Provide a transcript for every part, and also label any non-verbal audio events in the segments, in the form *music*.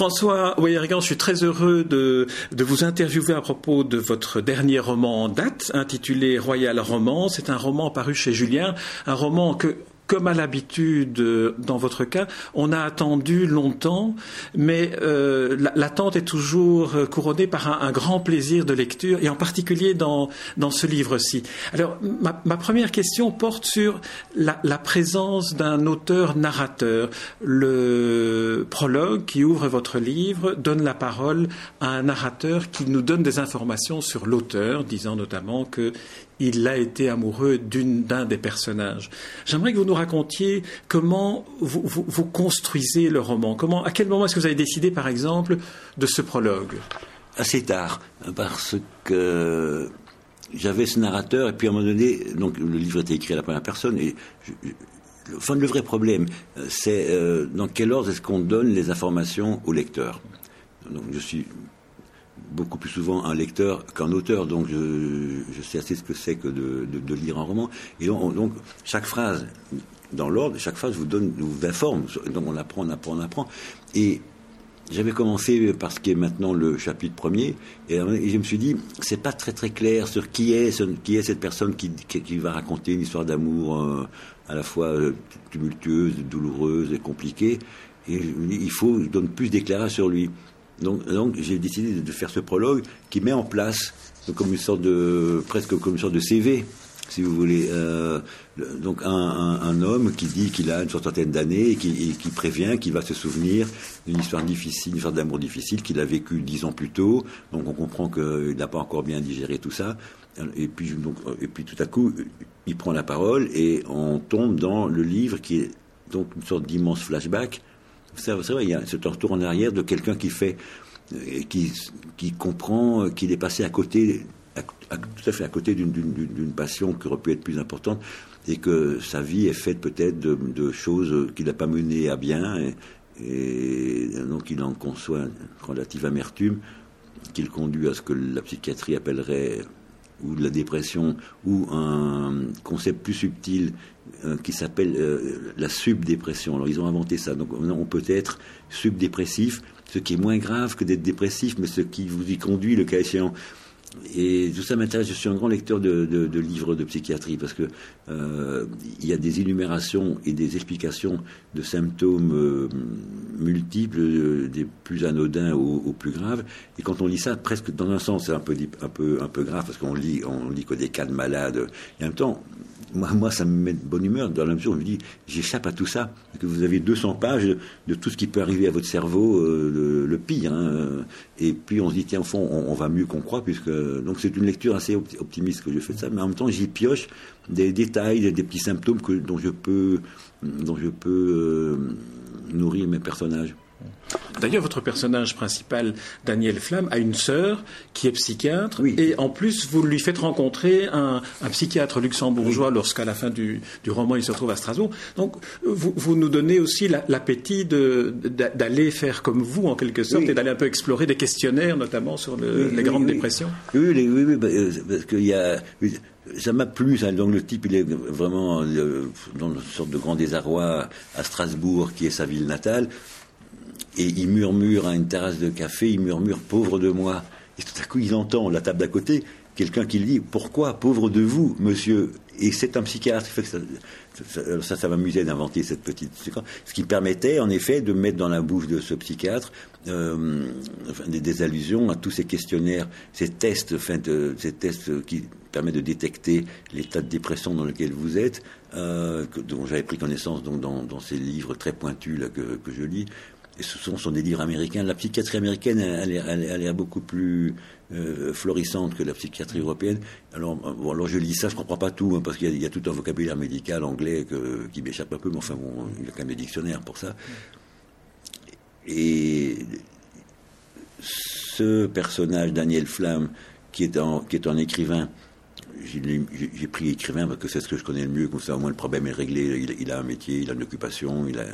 François Weyergan, je suis très heureux de, de, vous interviewer à propos de votre dernier roman en date, intitulé Royal Roman. C'est un roman paru chez Julien, un roman que comme à l'habitude dans votre cas, on a attendu longtemps, mais euh, l'attente est toujours couronnée par un, grand plaisir de lecture, et en particulier dans, dans ce livre-ci. Alors, ma, première question porte sur la, la présence d'un auteur-narrateur. Le prologue qui ouvre votre livre donne la parole à un narrateur qui nous donne des informations sur l'auteur, disant notamment que il a été amoureux d'un des personnages. J'aimerais que vous nous racontiez comment vous, construisez le roman. Comment, à quel moment est-ce que vous avez décidé, par exemple, de ce prologue? Assez tard, parce que j'avais ce narrateur, et puis à un moment donné, donc le livre était écrit à la première personne, et enfin, le vrai problème, c'est euh, dans quel ordre est-ce qu'on donne les informations au lecteur? Donc je suis beaucoup plus souvent un lecteur qu'un auteur, donc je, sais assez ce que c'est que de, lire un roman. Et donc, chaque phrase, dans l'ordre, chaque phrase vous donne, vous informe. Donc on apprend, on apprend, on apprend. Et j'avais commencé par ce qui est maintenant le chapitre premier, et, je me suis dit, c'est pas très très clair sur qui est, qui est cette personne qui, qui, va raconter une histoire d'amour euh, à la fois euh, tumultueuse, douloureuse et compliquée. Et il faut, je donne plus d'éclairage sur lui. Donc, j'ai décidé de faire ce prologue qui met en place comme une sorte de presque comme une sorte de CV, si vous voulez. Euh, donc un, homme qui dit qu'il a une soixantaine d'années et qui, prévient qu'il va se souvenir d'une histoire difficile, une histoire d'amour difficile qu'il a vécue dix ans plus tôt. Donc on comprend qu'il n'a pas encore bien digéré tout ça. Et puis, et puis tout à coup, il prend la parole et on tombe dans le livre qui est donc une sorte d'immense flashback c'est vrai, il y a ce retour en arrière de quelqu'un qui fait, euh, qui, qui comprend euh, qu'il est passé à côté, tout à fait à côté d'une passion qui aurait pu être plus importante et que sa vie est faite peut-être de, choses qu'il n'a pas menées à bien et, donc il en conçoit une relative amertume qui le conduit à ce que la psychiatrie appellerait ou de la dépression ou un concept plus subtil euh, qui s'appelle euh, la subdépression. Alors ils ont inventé ça. Donc on peut être subdépressif, ce qui est moins grave que d'être dépressif, mais ce qui vous y conduit le cas échéant. Et tout ça m'intéresse. Je suis un grand lecteur de, livres de psychiatrie parce que euh, il y a des énumérations et des explications de symptômes multiples, des plus anodins aux, plus graves. Et quand on lit ça, presque dans un sens, c'est un peu, un peu, un peu grave parce qu'on lit, on lit que des cas de malades. Et en même temps, moi, ça me met de bonne humeur dans la mesure où je me dis, j'échappe à tout ça. Que vous avez 200 pages de, tout ce qui peut arriver à votre cerveau, euh, le, pire. Hein. Et puis on se dit, tiens, au fond, on, va mieux qu'on croit, puisque donc c'est une lecture assez optimiste que je fais de ça. Mais en même temps, j'y pioche des détails, des, petits symptômes dont je peux, dont je peux euh, nourrir mes personnages. D'ailleurs, votre personnage principal, Daniel Flamme, a une sœur qui est psychiatre, et en plus, vous lui faites rencontrer un, psychiatre luxembourgeois lorsqu'à la fin du, roman il se retrouve à Strasbourg. Donc, vous, nous donnez aussi l'appétit d'aller faire comme vous, en quelque sorte, et d'aller un peu explorer des questionnaires, notamment sur les grandes dépressions. Oui, oui, oui, parce qu'il y a ça m'a plu. Donc le type, il est vraiment euh, dans une sorte de grand désarroi à Strasbourg, qui est sa ville natale et il murmure à une terrasse de café, il murmure pauvre de moi. Et tout à coup, il entend la table d'à côté quelqu'un qui lui dit pourquoi pauvre de vous, monsieur? Et c'est un psychiatre. Ça, ça, m'amusait d'inventer cette petite ce qui permettait en effet de mettre dans la bouche de ce psychiatre euh, des, allusions à tous ces questionnaires, ces tests, ces tests qui permettent de détecter l'état de dépression dans lequel vous êtes, euh, dont j'avais pris connaissance donc dans, ces livres très pointus que je lis ce sont, des livres américains. La psychiatrie américaine, elle, elle, est beaucoup plus euh, florissante que la psychiatrie européenne. Alors, alors je lis ça, je comprends pas tout, hein, parce qu'il y, a tout un vocabulaire médical anglais qui m'échappe un peu, mais enfin, il y a quand même des dictionnaires pour ça. Et ce personnage, Daniel Flamme, qui est, qui est un écrivain, j'ai pris écrivain parce que c'est ce que je connais le mieux, comme ça au moins le problème est réglé. Il, a un métier, il a une occupation, il a,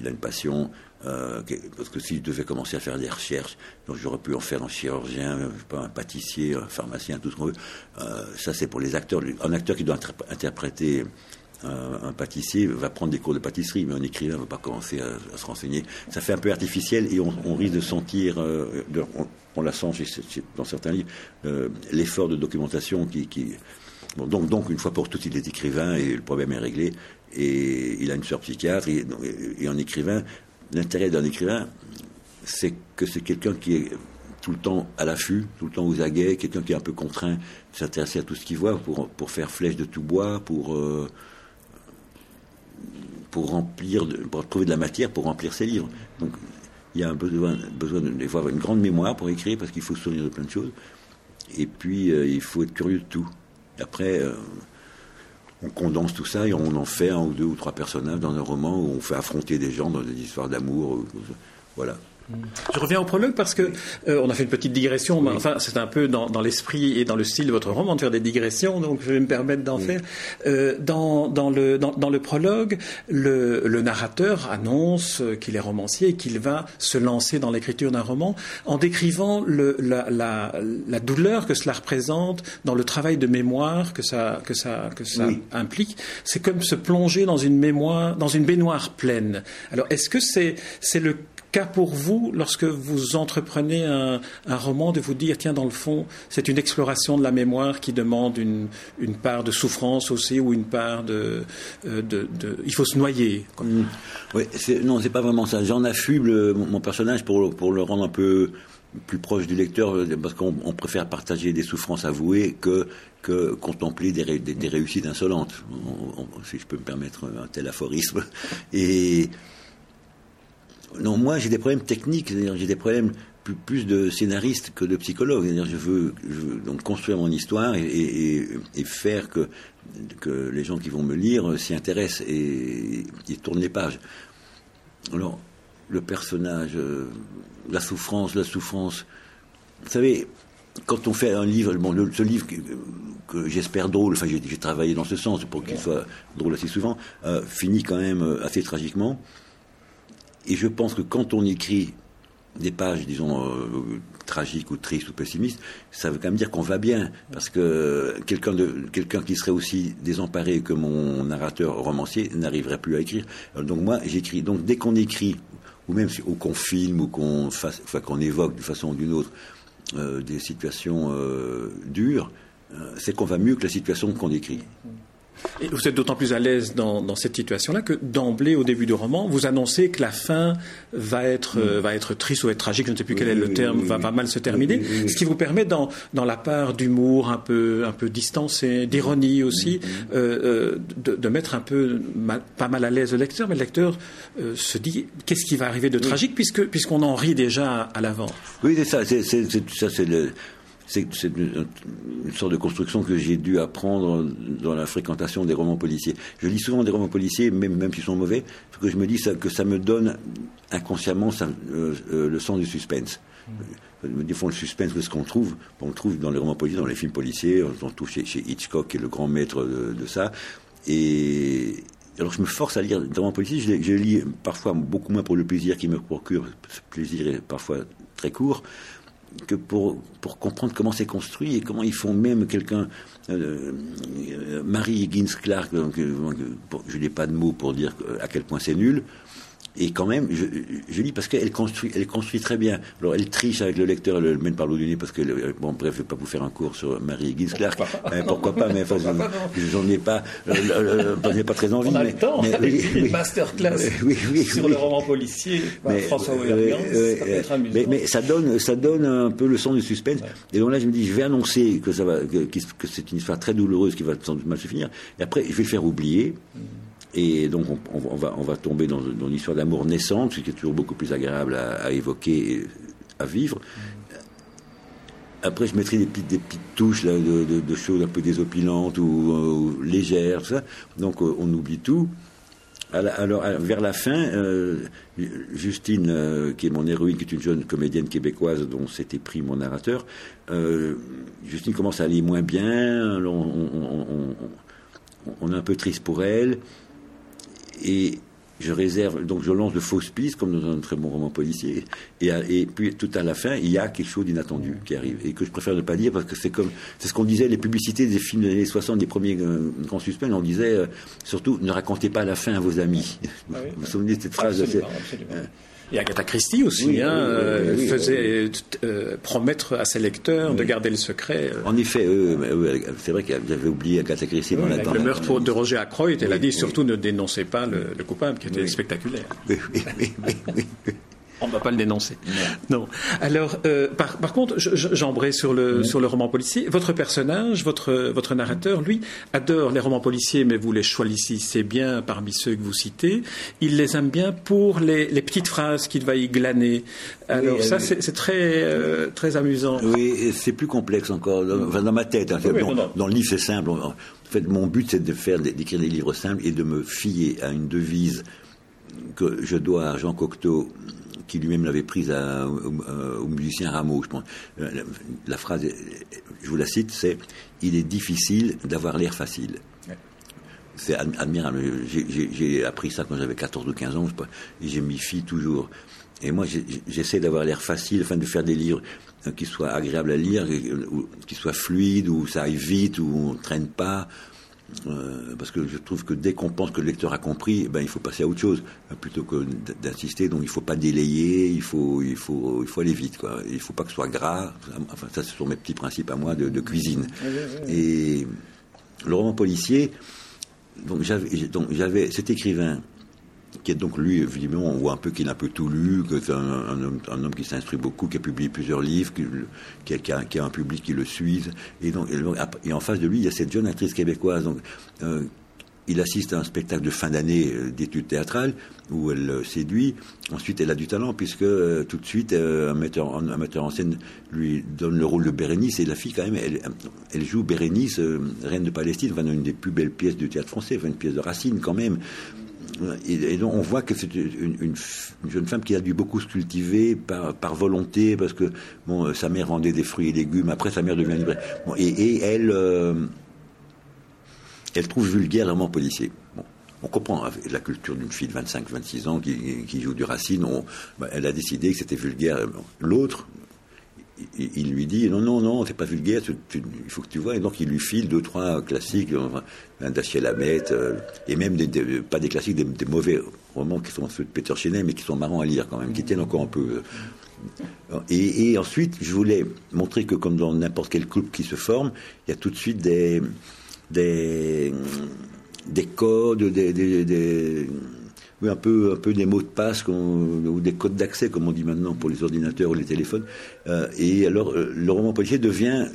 il a une passion. Euh, parce que si je devais commencer à faire des recherches, donc j'aurais pu en faire un chirurgien, un pâtissier, un pharmacien, tout ce qu'on veut. Euh, ça c'est pour les acteurs. Un acteur qui doit interpréter un, pâtissier va prendre des cours de pâtisserie, mais un écrivain ne va pas commencer à, se renseigner. Ça fait un peu artificiel et on, risque de sentir, on, la sent dans certains livres, l'effort de documentation qui, donc, une fois pour toutes, il est écrivain et le problème est réglé. Et il a une sœur psychiatre. Et, et un écrivain, l'intérêt d'un écrivain, c'est que c'est quelqu'un qui est tout le temps à l'affût, tout le temps aux aguets, quelqu'un qui est un peu contraint de s'intéresser à tout ce qu'il voit pour, pour faire flèche de tout bois, pour, euh, pour remplir, pour trouver de la matière pour remplir ses livres. Donc, il y a un besoin, besoin d'avoir une grande mémoire pour écrire parce qu'il faut se souvenir de plein de choses. Et puis, euh, il faut être curieux de tout. Après, euh, on condense tout ça et on en fait un ou deux ou trois personnages dans un roman où on fait affronter des gens dans des histoires d'amour. Voilà. Je reviens au prologue parce que euh, on a fait une petite digression, mais enfin c'est un peu dans, l'esprit et dans le style de votre roman de faire des digressions, donc je vais me permettre d'en faire. Euh, dans, le, dans, le prologue, le, narrateur annonce qu'il est romancier et qu'il va se lancer dans l'écriture d'un roman en décrivant le, la, la, douleur que cela représente dans le travail de mémoire que ça, que ça, que ça implique. C'est comme se plonger dans une mémoire, dans une baignoire pleine. Alors est-ce que c'est c'est le cas pour vous, lorsque vous entreprenez un, roman, de vous dire, tiens, dans le fond, c'est une exploration de la mémoire qui demande une, part de souffrance aussi, ou une part de... Euh, il faut se noyer. Mm. Oui, non, c'est pas vraiment ça. J'en affuble mon personnage pour, pour le rendre un peu plus proche du lecteur, parce qu'on préfère partager des souffrances avouées que, que contempler des, des, réussites insolentes, si je peux me permettre un tel aphorisme. Et non, moi j'ai des problèmes techniques, c'est-à-dire j'ai des problèmes plus, de scénariste que de psychologue. C'est-à-dire je veux, donc construire mon histoire et, faire que, les gens qui vont me lire s'y intéressent et, tournent les pages. Alors, le personnage, euh, la souffrance, la souffrance. Vous savez, quand on fait un livre, ce livre que, j'espère drôle, enfin j'ai travaillé dans ce sens pour qu'il soit drôle assez souvent, euh, finit quand même euh, assez tragiquement. Et je pense que quand on écrit des pages, disons, euh, tragiques ou tristes ou pessimistes, ça veut quand même dire qu'on va bien. Parce que quelqu'un quelqu'un qui serait aussi désemparé que mon narrateur romancier n'arriverait plus à écrire. donc moi, j'écris. Donc dès qu'on écrit, ou même ou qu'on filme, ou qu'on évoque d'une façon ou d'une autre euh, des situations euh, dures, c'est qu'on va mieux que la situation qu'on écrit. Et vous êtes d'autant plus à l'aise dans, cette situation-là que d'emblée, au début du roman, vous annoncez que la fin va être, euh, va être triste ou être tragique, je ne sais plus quel est le terme, va pas mal se terminer, ce qui vous permet, dans, dans la part d'humour un peu, un peu distancé, d'ironie aussi, euh, euh, de, mettre un peu pas mal à l'aise le lecteur, mais le lecteur se dit qu'est-ce qui va arriver de tragique puisque puisqu'on en rit déjà à l'avant? Oui, c'est ça, c'est, ça, c'est le c'est une, sorte de construction que j'ai dû apprendre dans la fréquentation des romans policiers. Je lis souvent des romans policiers, même, même s'ils sont mauvais, parce que je me dis que ça me donne inconsciemment euh, euh, le sens du suspense. Mmh. Des fois, le suspense, où est-ce qu'on trouve On le trouve dans les romans policiers, dans les films policiers, on le trouve chez, Hitchcock, qui est le grand maître de, ça. Et, alors je me force à lire des romans policiers, je, je, lis parfois beaucoup moins pour le plaisir qui me procure, ce plaisir est parfois très court, que pour, comprendre comment c'est construit et comment ils font même quelqu'un. Euh, Marie Higgins Clark, euh, je n'ai pas de mots pour dire à quel point c'est nul. Et quand même, je, je lis parce qu'elle construit, elle construit très bien. Alors, elle triche avec le lecteur, elle le mène par l'eau du nez parce que, bon, bref, je vais pas vous faire un cours sur Marie Higgins Clark. pourquoi pas, mais enfin, j'en ai pas, euh, j'en ai pas très envie. On a le temps, mais, oui, oui, masterclass oui, oui, sur le roman policier mais, François euh, ça mais, mais, ça donne, ça donne un peu le son du suspense. Et donc là, je me dis, je vais annoncer que ça va, que, que c'est une histoire très douloureuse qui va sans doute mal se finir. Et après, je vais le faire oublier. Mm. Et donc, on, va, tomber dans, une histoire d'amour naissante, ce qui est toujours beaucoup plus agréable à, évoquer et à vivre. Après, je mettrai des petites, touches là, de, choses un peu désopilantes ou, légères, tout ça. Donc, euh, on oublie tout. Alors, vers la fin, euh, Justine, euh, qui est mon héroïne, qui est une jeune comédienne québécoise dont s'était pris mon narrateur, Justine commence à aller moins bien. on, est un peu triste pour elle. Et je réserve, donc je lance de fausses pistes, comme dans un très bon roman policier, et, et puis tout à la fin, il y a quelque chose d'inattendu qui arrive, et que je préfère ne pas dire, parce que c'est comme, c'est ce qu'on disait, les publicités des films des années 60, des premiers euh, grands suspects, on disait, euh, surtout, ne racontez pas la fin à vos amis. Ah oui. vous vous souvenez de cette phrase Absolument, absolument. Et Agatha Christie aussi Oui, hein, oui, oui, euh, faisait euh, promettre à ses lecteurs de garder le secret. euh, En effet, euh, c'est vrai que j'avais oublié Agatha Christie dans la dans le la- meurtre de Roger Ackroyd, elle a dit surtout ne dénoncez pas le, le coupable, qui était spectaculaire. Oui, oui, oui. On ne va pas le dénoncer. Non. Alors, euh, par, par contre, je- je- j'embraye sur le sur le roman policier. Votre personnage, votre votre narrateur, lui, adore les romans policiers, mais vous les choisissez bien parmi ceux que vous citez. Il les aime bien pour les, les petites phrases qu'il va y glaner. Alors Oui, ça, oui. c'est très euh, très amusant. Oui, c'est plus complexe encore. Dans, enfin, dans ma tête. hein. Oui, oui, dans, non, non. dans le livre, c'est simple. En fait, mon but, c'est de faire, d'écrire des livres simples et de me fier à une devise que je dois à Jean Cocteau, qui lui-même l'avait prise euh, au musicien Rameau, je pense. Euh, La, phrase, je vous la cite, c'est « Il est difficile d'avoir l'air facile ». C'est ad- admirable. J'ai- J'ai j'ai appris ça quand j'avais 14 ou 15 ans, je m'y fie toujours. Et moi, j'ai- j'essaie d'avoir l'air facile, enfin de faire des livres euh, qui soient agréables à lire, qui soient fluides, où ça aille vite, où on ne traîne pas. Euh, parce que je trouve que dès qu'on pense que le lecteur a compris, eh ben, il faut passer à autre chose, plutôt que d'insister. Donc il ne faut pas délayer, il faut, il faut, il faut aller vite. Quoi. Il ne faut pas que ce soit gras. Enfin, ça, ce sont mes petits principes à moi de, de cuisine. Et le roman policier, donc j'avais cet écrivain qui est donc lui, évidemment, on voit un peu qu'il a un peu tout lu, que c'est un, homme, qui s'instruit beaucoup, qui a publié plusieurs livres, qui, qui a, un public qui le suit. Et, donc, et, en face de lui, il y a cette jeune actrice québécoise. Donc, euh, il assiste à un spectacle de fin d'année euh, d'études théâtrales où elle euh, séduit. Ensuite, elle a du talent puisque tout de suite, un, metteur, en- scène lui donne le rôle de Bérénice et la fille, quand même, elle, joue Bérénice, reine de Palestine, enfin, une des plus belles pièces du théâtre français, une pièce de Racine quand même. Et, donc on voit que c'est une, jeune femme qui a dû beaucoup se cultiver par, volonté, parce que bon, euh, sa mère vendait des fruits et légumes, après sa mère devient libraire. Et, elle, euh, elle trouve vulgaire roman policier. On comprend hein, la culture d'une fille de 25-26 ans qui, qui joue du Racine. On, bah, elle a décidé que c'était vulgaire. L'autre, il, lui dit non, non, non, c'est pas vulgaire, il faut que tu vois. Et donc il lui file deux, trois classiques, enfin, un Daciel Hamet, euh, et même des, pas des classiques, des, mauvais romans qui sont ceux de Peter Chenet, mais qui sont marrants à lire quand même, qui tiennent encore un peu. euh. Et, ensuite, je voulais montrer que comme dans n'importe quel couple qui se forme, il y a tout de suite des, des, des codes, des, des- des- oui, un peu, un peu des mots de passe ou des codes d'accès, comme on dit maintenant pour les ordinateurs ou les téléphones. Euh, et alors, euh, le roman policier devient,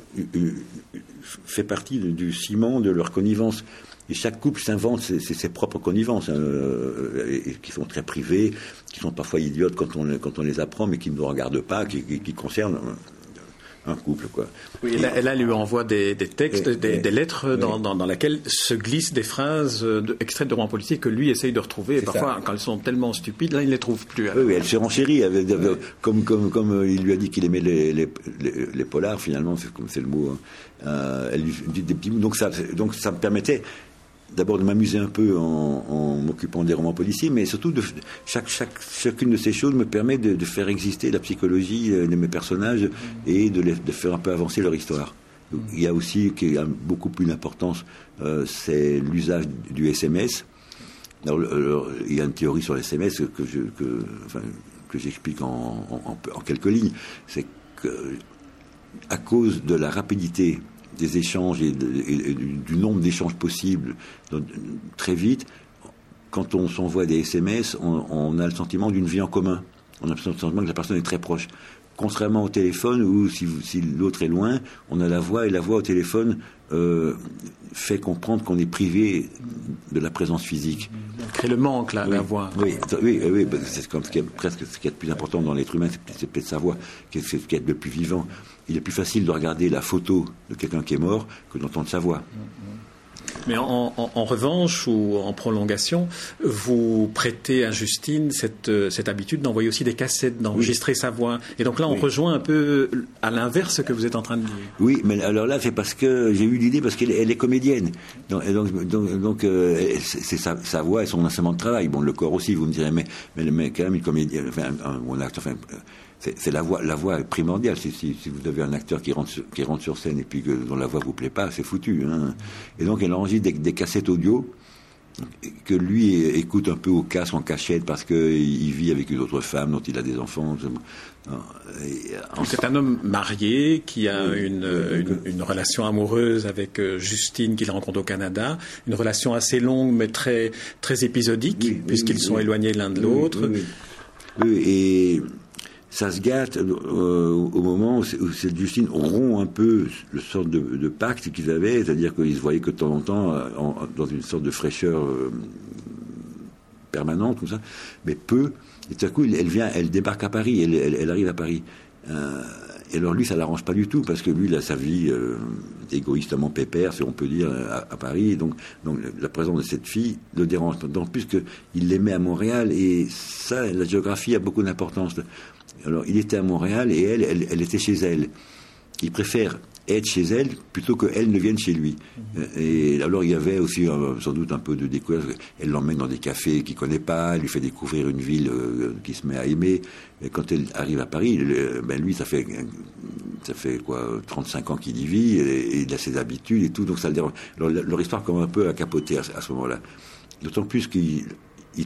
fait partie du, ciment de leur connivence. Et chaque couple s'invente ses, propres connivences, hein, euh, qui sont très privées, qui sont parfois idiotes quand on, les apprend, mais qui ne nous regardent pas, qui, concernent un, couple. Quoi. Oui, et là, et là, elle lui envoie des, des textes, Et- des, et- des lettres dans, dans, dans lesquelles se glissent des phrases euh, de, extraites de romans policiers que lui essaye de retrouver. Et parfois, ça. quand elles sont tellement stupides, là, il ne les trouve plus. Oui, oui, elle se renchérit, avec- comme, comme, comme euh, il lui a dit qu'il aimait les, les, les, les polars, finalement, c'est comme c'est le mot. hein. Euh, elle lui dit des petits mots. Donc ça, donc ça me permettait d'abord de m'amuser un peu en, m'occupant des romans policiers, mais surtout de chaque, chacune de ces choses me permet de, faire exister la psychologie euh, de mes personnages et de, faire un peu avancer leur histoire. Il y a aussi, qui a beaucoup plus d'importance, euh, c'est l'usage du SMS. Alors, il y a une théorie sur les SMS que que, j'explique en quelques lignes. C'est que à cause de la rapidité des échanges et, de- et- et du, nombre d'échanges possibles donc, très vite, quand on s'envoie des SMS, on, on a le sentiment d'une vie en commun. On a le sentiment que la personne est très proche. Contrairement au téléphone, où si, si l'autre est loin, on a la voix et la voix au téléphone euh, fait comprendre qu'on est privé de la présence physique. Crée le manque, là, la voix. Oui, oui, oui, c'est comme ce qui est presque ce qui est le plus important dans l'être humain, c'est peut-être- sa voix, c'est ce qui est le plus vivant. Il est plus facile de regarder la photo de quelqu'un qui est mort que d'entendre sa voix. Mais en, revanche ou en prolongation, vous prêtez à Justine cette, cette habitude d'envoyer aussi des cassettes, d'enregistrer sa voix. Et donc là, on rejoint un peu à l'inverse ce que vous êtes en train de dire. Oui, mais alors là, c'est parce que j'ai eu l'idée, parce qu'elle est comédienne. Donc, donc, donc, euh, c'est sa, voix et son instrument de travail. Bon, le corps aussi, vous me direz, mais, mais, quand même une comédienne, enfin, un, acteur, enfin, c'est la voix, la voix est primordiale. Si, si, vous avez un acteur qui rentre, sur, qui rentre sur scène et puis que, dont la voix vous plaît pas, c'est foutu. Hein. Et donc, elle enregistre des, des cassettes audio que lui écoute un peu au casque en cachette parce qu'il vit avec une autre femme dont il a des enfants. C'est un homme marié qui a une, une, relation amoureuse avec euh, Justine qu'il rencontre au Canada, une relation assez longue mais très, très épisodique puisqu'ils sont éloignés l'un de l'autre. et ça se gâte euh, au moment où, cette Justine rompt un peu le sorte de, pacte qu'ils avaient, c'est-à-dire qu'ils se voyaient que de temps en temps euh, dans une sorte de fraîcheur euh, permanente, comme ça, mais peu. Et tout à coup, elle vient, elle débarque à Paris, elle, arrive à Paris. Et alors lui, ça l'arrange pas du tout parce que lui, il a sa vie égoïstement pépère, si on peut dire, à, Paris. donc, donc la présence de cette fille le dérange. D'autant plus qu'il l'aimait à Montréal et ça, la géographie a beaucoup d'importance. Alors, il était à Montréal et elle, elle, était chez elle. Il préfère être chez elle plutôt qu'elle ne vienne chez lui. Et alors il y avait aussi euh, sans doute un peu de découverte. Elle l'emmène dans des cafés qu'il connaît pas, elle lui fait découvrir une ville euh, qu'il se met à aimer. Et quand elle arrive à Paris, ben lui ça fait ça fait quoi 35 ans qu'il y vit et, il a ses habitudes et tout, donc ça le dérange. Alors leur histoire commence un peu à capoter à, ce moment-là. D'autant plus qu'il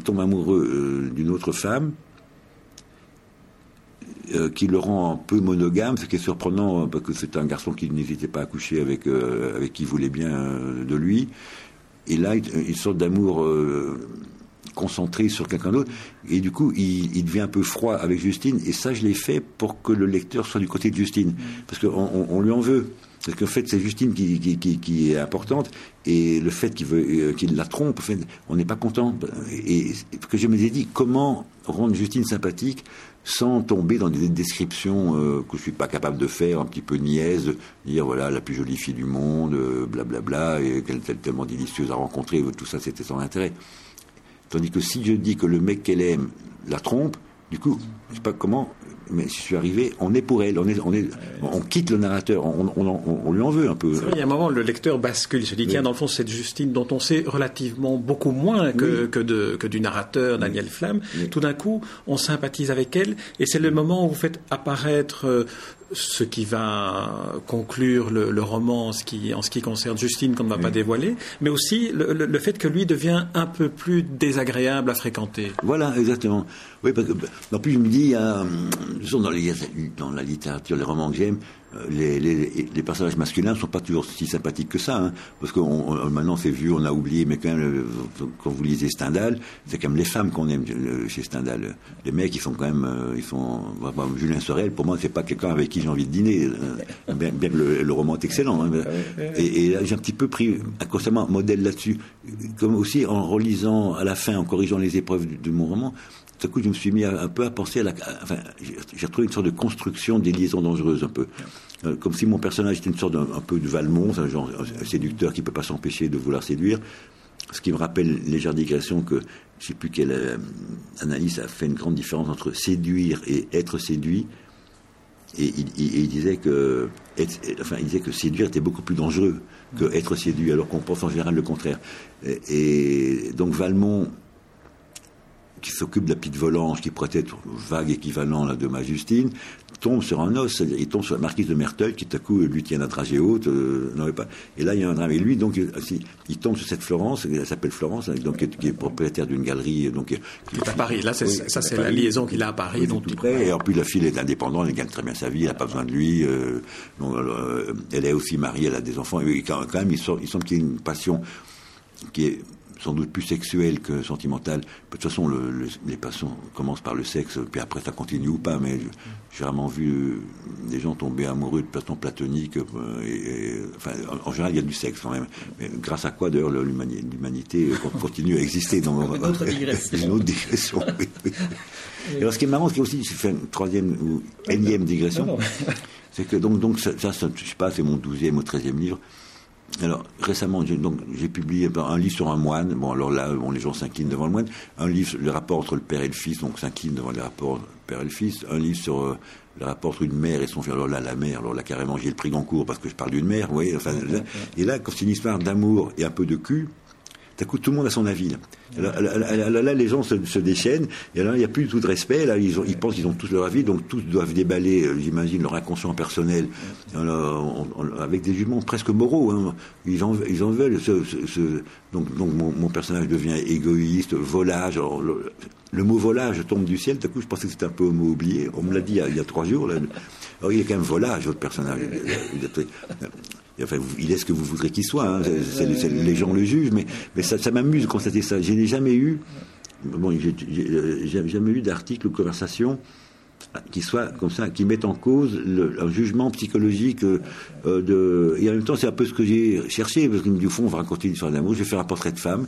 tombe amoureux euh, d'une autre femme euh, qui le rend un peu monogame, ce qui est surprenant euh, parce que c'est un garçon qui n'hésitait pas à coucher avec, euh, avec qui voulait bien de lui. Et là, une sorte d'amour concentré sur quelqu'un d'autre. Et du coup, il, devient un peu froid avec Justine. Et ça, je l'ai fait pour que le lecteur soit du côté de Justine. Parce qu'on on lui en veut. Parce qu'en fait, c'est Justine qui, qui, est importante, et le fait qu'il la trompe, on n'est pas content. Et, et que je me suis dit, comment rendre Justine sympathique sans tomber dans des descriptions euh, que je suis pas capable de faire, un petit peu niaise, dire voilà la plus jolie fille du monde, blablabla, euh, bla, bla, et qu'elle est tellement délicieuse à rencontrer, tout ça c'était son intérêt. Tandis que si je dis que le mec qu'elle aime la trompe, du coup, je sais pas comment, mais je suis arrivé, on est pour elle, on, est, on, est, on quitte le narrateur, on, on, lui en veut un peu. il y a un moment, le lecteur bascule, il se dit, tiens, dans le fond, c'est Justine dont on sait relativement beaucoup moins que, que, de, que du narrateur Daniel Flamme. Tout d'un coup, on sympathise avec elle, et c'est le moment où vous faites apparaître euh, ce qui va conclure le, roman en ce, qui, en ce qui concerne Justine qu'on ne va pas dévoiler, mais aussi le, fait que lui devient un peu plus désagréable à fréquenter. Voilà, exactement. Oui, parce que, en plus, je me dis, euh, dans, les, dans la littérature, les romans que j'aime, les, les, personnages masculins ne sont pas toujours si sympathiques que ça, hein, parce que maintenant c'est vu, on a oublié, mais quand même, quand vous lisez Stendhal, c'est quand même les femmes qu'on aime chez Stendhal. Les mecs, ils sont quand même, euh, ils sont, Julien Sorel, pour moi, c'est pas quelqu'un avec qui j'ai envie de dîner, euh, bien, que le, roman est excellent. Hein, et, et j'ai un petit peu pris inconsciemment un modèle là-dessus, comme aussi en relisant à la fin, en corrigeant les épreuves de mon roman, tout à coup, je me suis mis un peu à penser à la. Enfin, j'ai retrouvé une sorte de construction des liaisons dangereuses, un peu. Euh, comme si mon personnage était une sorte d'un un peu de Valmont, un séducteur qui ne peut pas s'empêcher de vouloir séduire. Ce qui me rappelle légère digression que je ne sais plus quelle euh, analyse a fait une grande différence entre séduire et être séduit. Et il, disait que, enfin, il disait que séduire était beaucoup plus dangereux que être séduit, alors qu'on pense en général le contraire. Et donc Valmont qui s'occupe de la petite volange, qui pourrait être vague équivalent là, de ma Justine, tombe sur un os, il tombe sur la marquise de Merteuil, qui tout à coup lui tient la dragée haute, euh, pas. Et là, il y a un drame. Et lui, donc, il, tombe sur cette Florence, elle s'appelle Florence, donc, qui est propriétaire d'une galerie. Donc, qui est à Paris. Là, ça, c'est la liaison qu'il a à Paris. donc, tout près. Et en plus, la fille est indépendante, elle gagne très bien sa vie, elle n'a pas besoin de lui. Euh, donc, euh, elle est aussi mariée, elle a des enfants. Et quand, même, il, il semble qu'il y ait une passion qui est sans doute plus sexuel que sentimental. De toute façon, les passions commencent par le sexe, puis après ça continue ou pas. Mais j'ai vraiment vu euh, des gens tomber amoureux de façon platonique. Euh, et, enfin, en, général, il y a du sexe quand même. Mais grâce à quoi, d'ailleurs, l'humanité continue à exister dans une autre digression. *laughs* Une autre digression. alors, ce qui est marrant, c'est aussi, fait une troisième ou énième digression, c'est que donc, donc ça, ça, je sais pas, c'est mon douzième ou treizième livre alors récemment, j'ai, donc j'ai publié un livre sur un moine. Bon, alors là, bon, les gens s'inclinent devant le moine. Un livre, le rapport entre le père et le fils, donc s'inclinent devant les rapports père et le fils. Un livre sur euh, le rapport entre une mère et son fils. Alors là, la mère, alors là, carrément, j'ai le prix Goncourt parce que je parle d'une mère, vous voyez. Enfin, et là, quand c'est une histoire d'amour et un peu de cul, coup, tout le monde a son avis. Là, les gens se, déchaînent, et là, il n'y a plus tout de respect. Là, ils, ils pensent qu'ils ont tous leur avis, donc tous doivent déballer, euh, j'imagine, leur inconscient personnel, avec des jugements presque moraux. Hein. Ils, en, veulent. donc, donc mon, personnage devient égoïste, volage. le, mot volage tombe du ciel. D'un coup, je pensais que c'était un peu un mot oublié. On me l'a dit il y, a, trois jours. Là. Alors, il est quand même volage, votre personnage il est ce que vous voudrez qu'il soit. Hein. les gens le jugent, mais, ça, m'amuse de constater ça. Je n'ai jamais eu, bon, j'ai jamais eu d'article ou de conversation qui soit comme ça, qui mettent en cause un jugement psychologique euh, de. Et en même temps, c'est un peu ce que j'ai cherché, parce que du fond, on va raconter une histoire d'amour. Je vais faire un portrait de femme.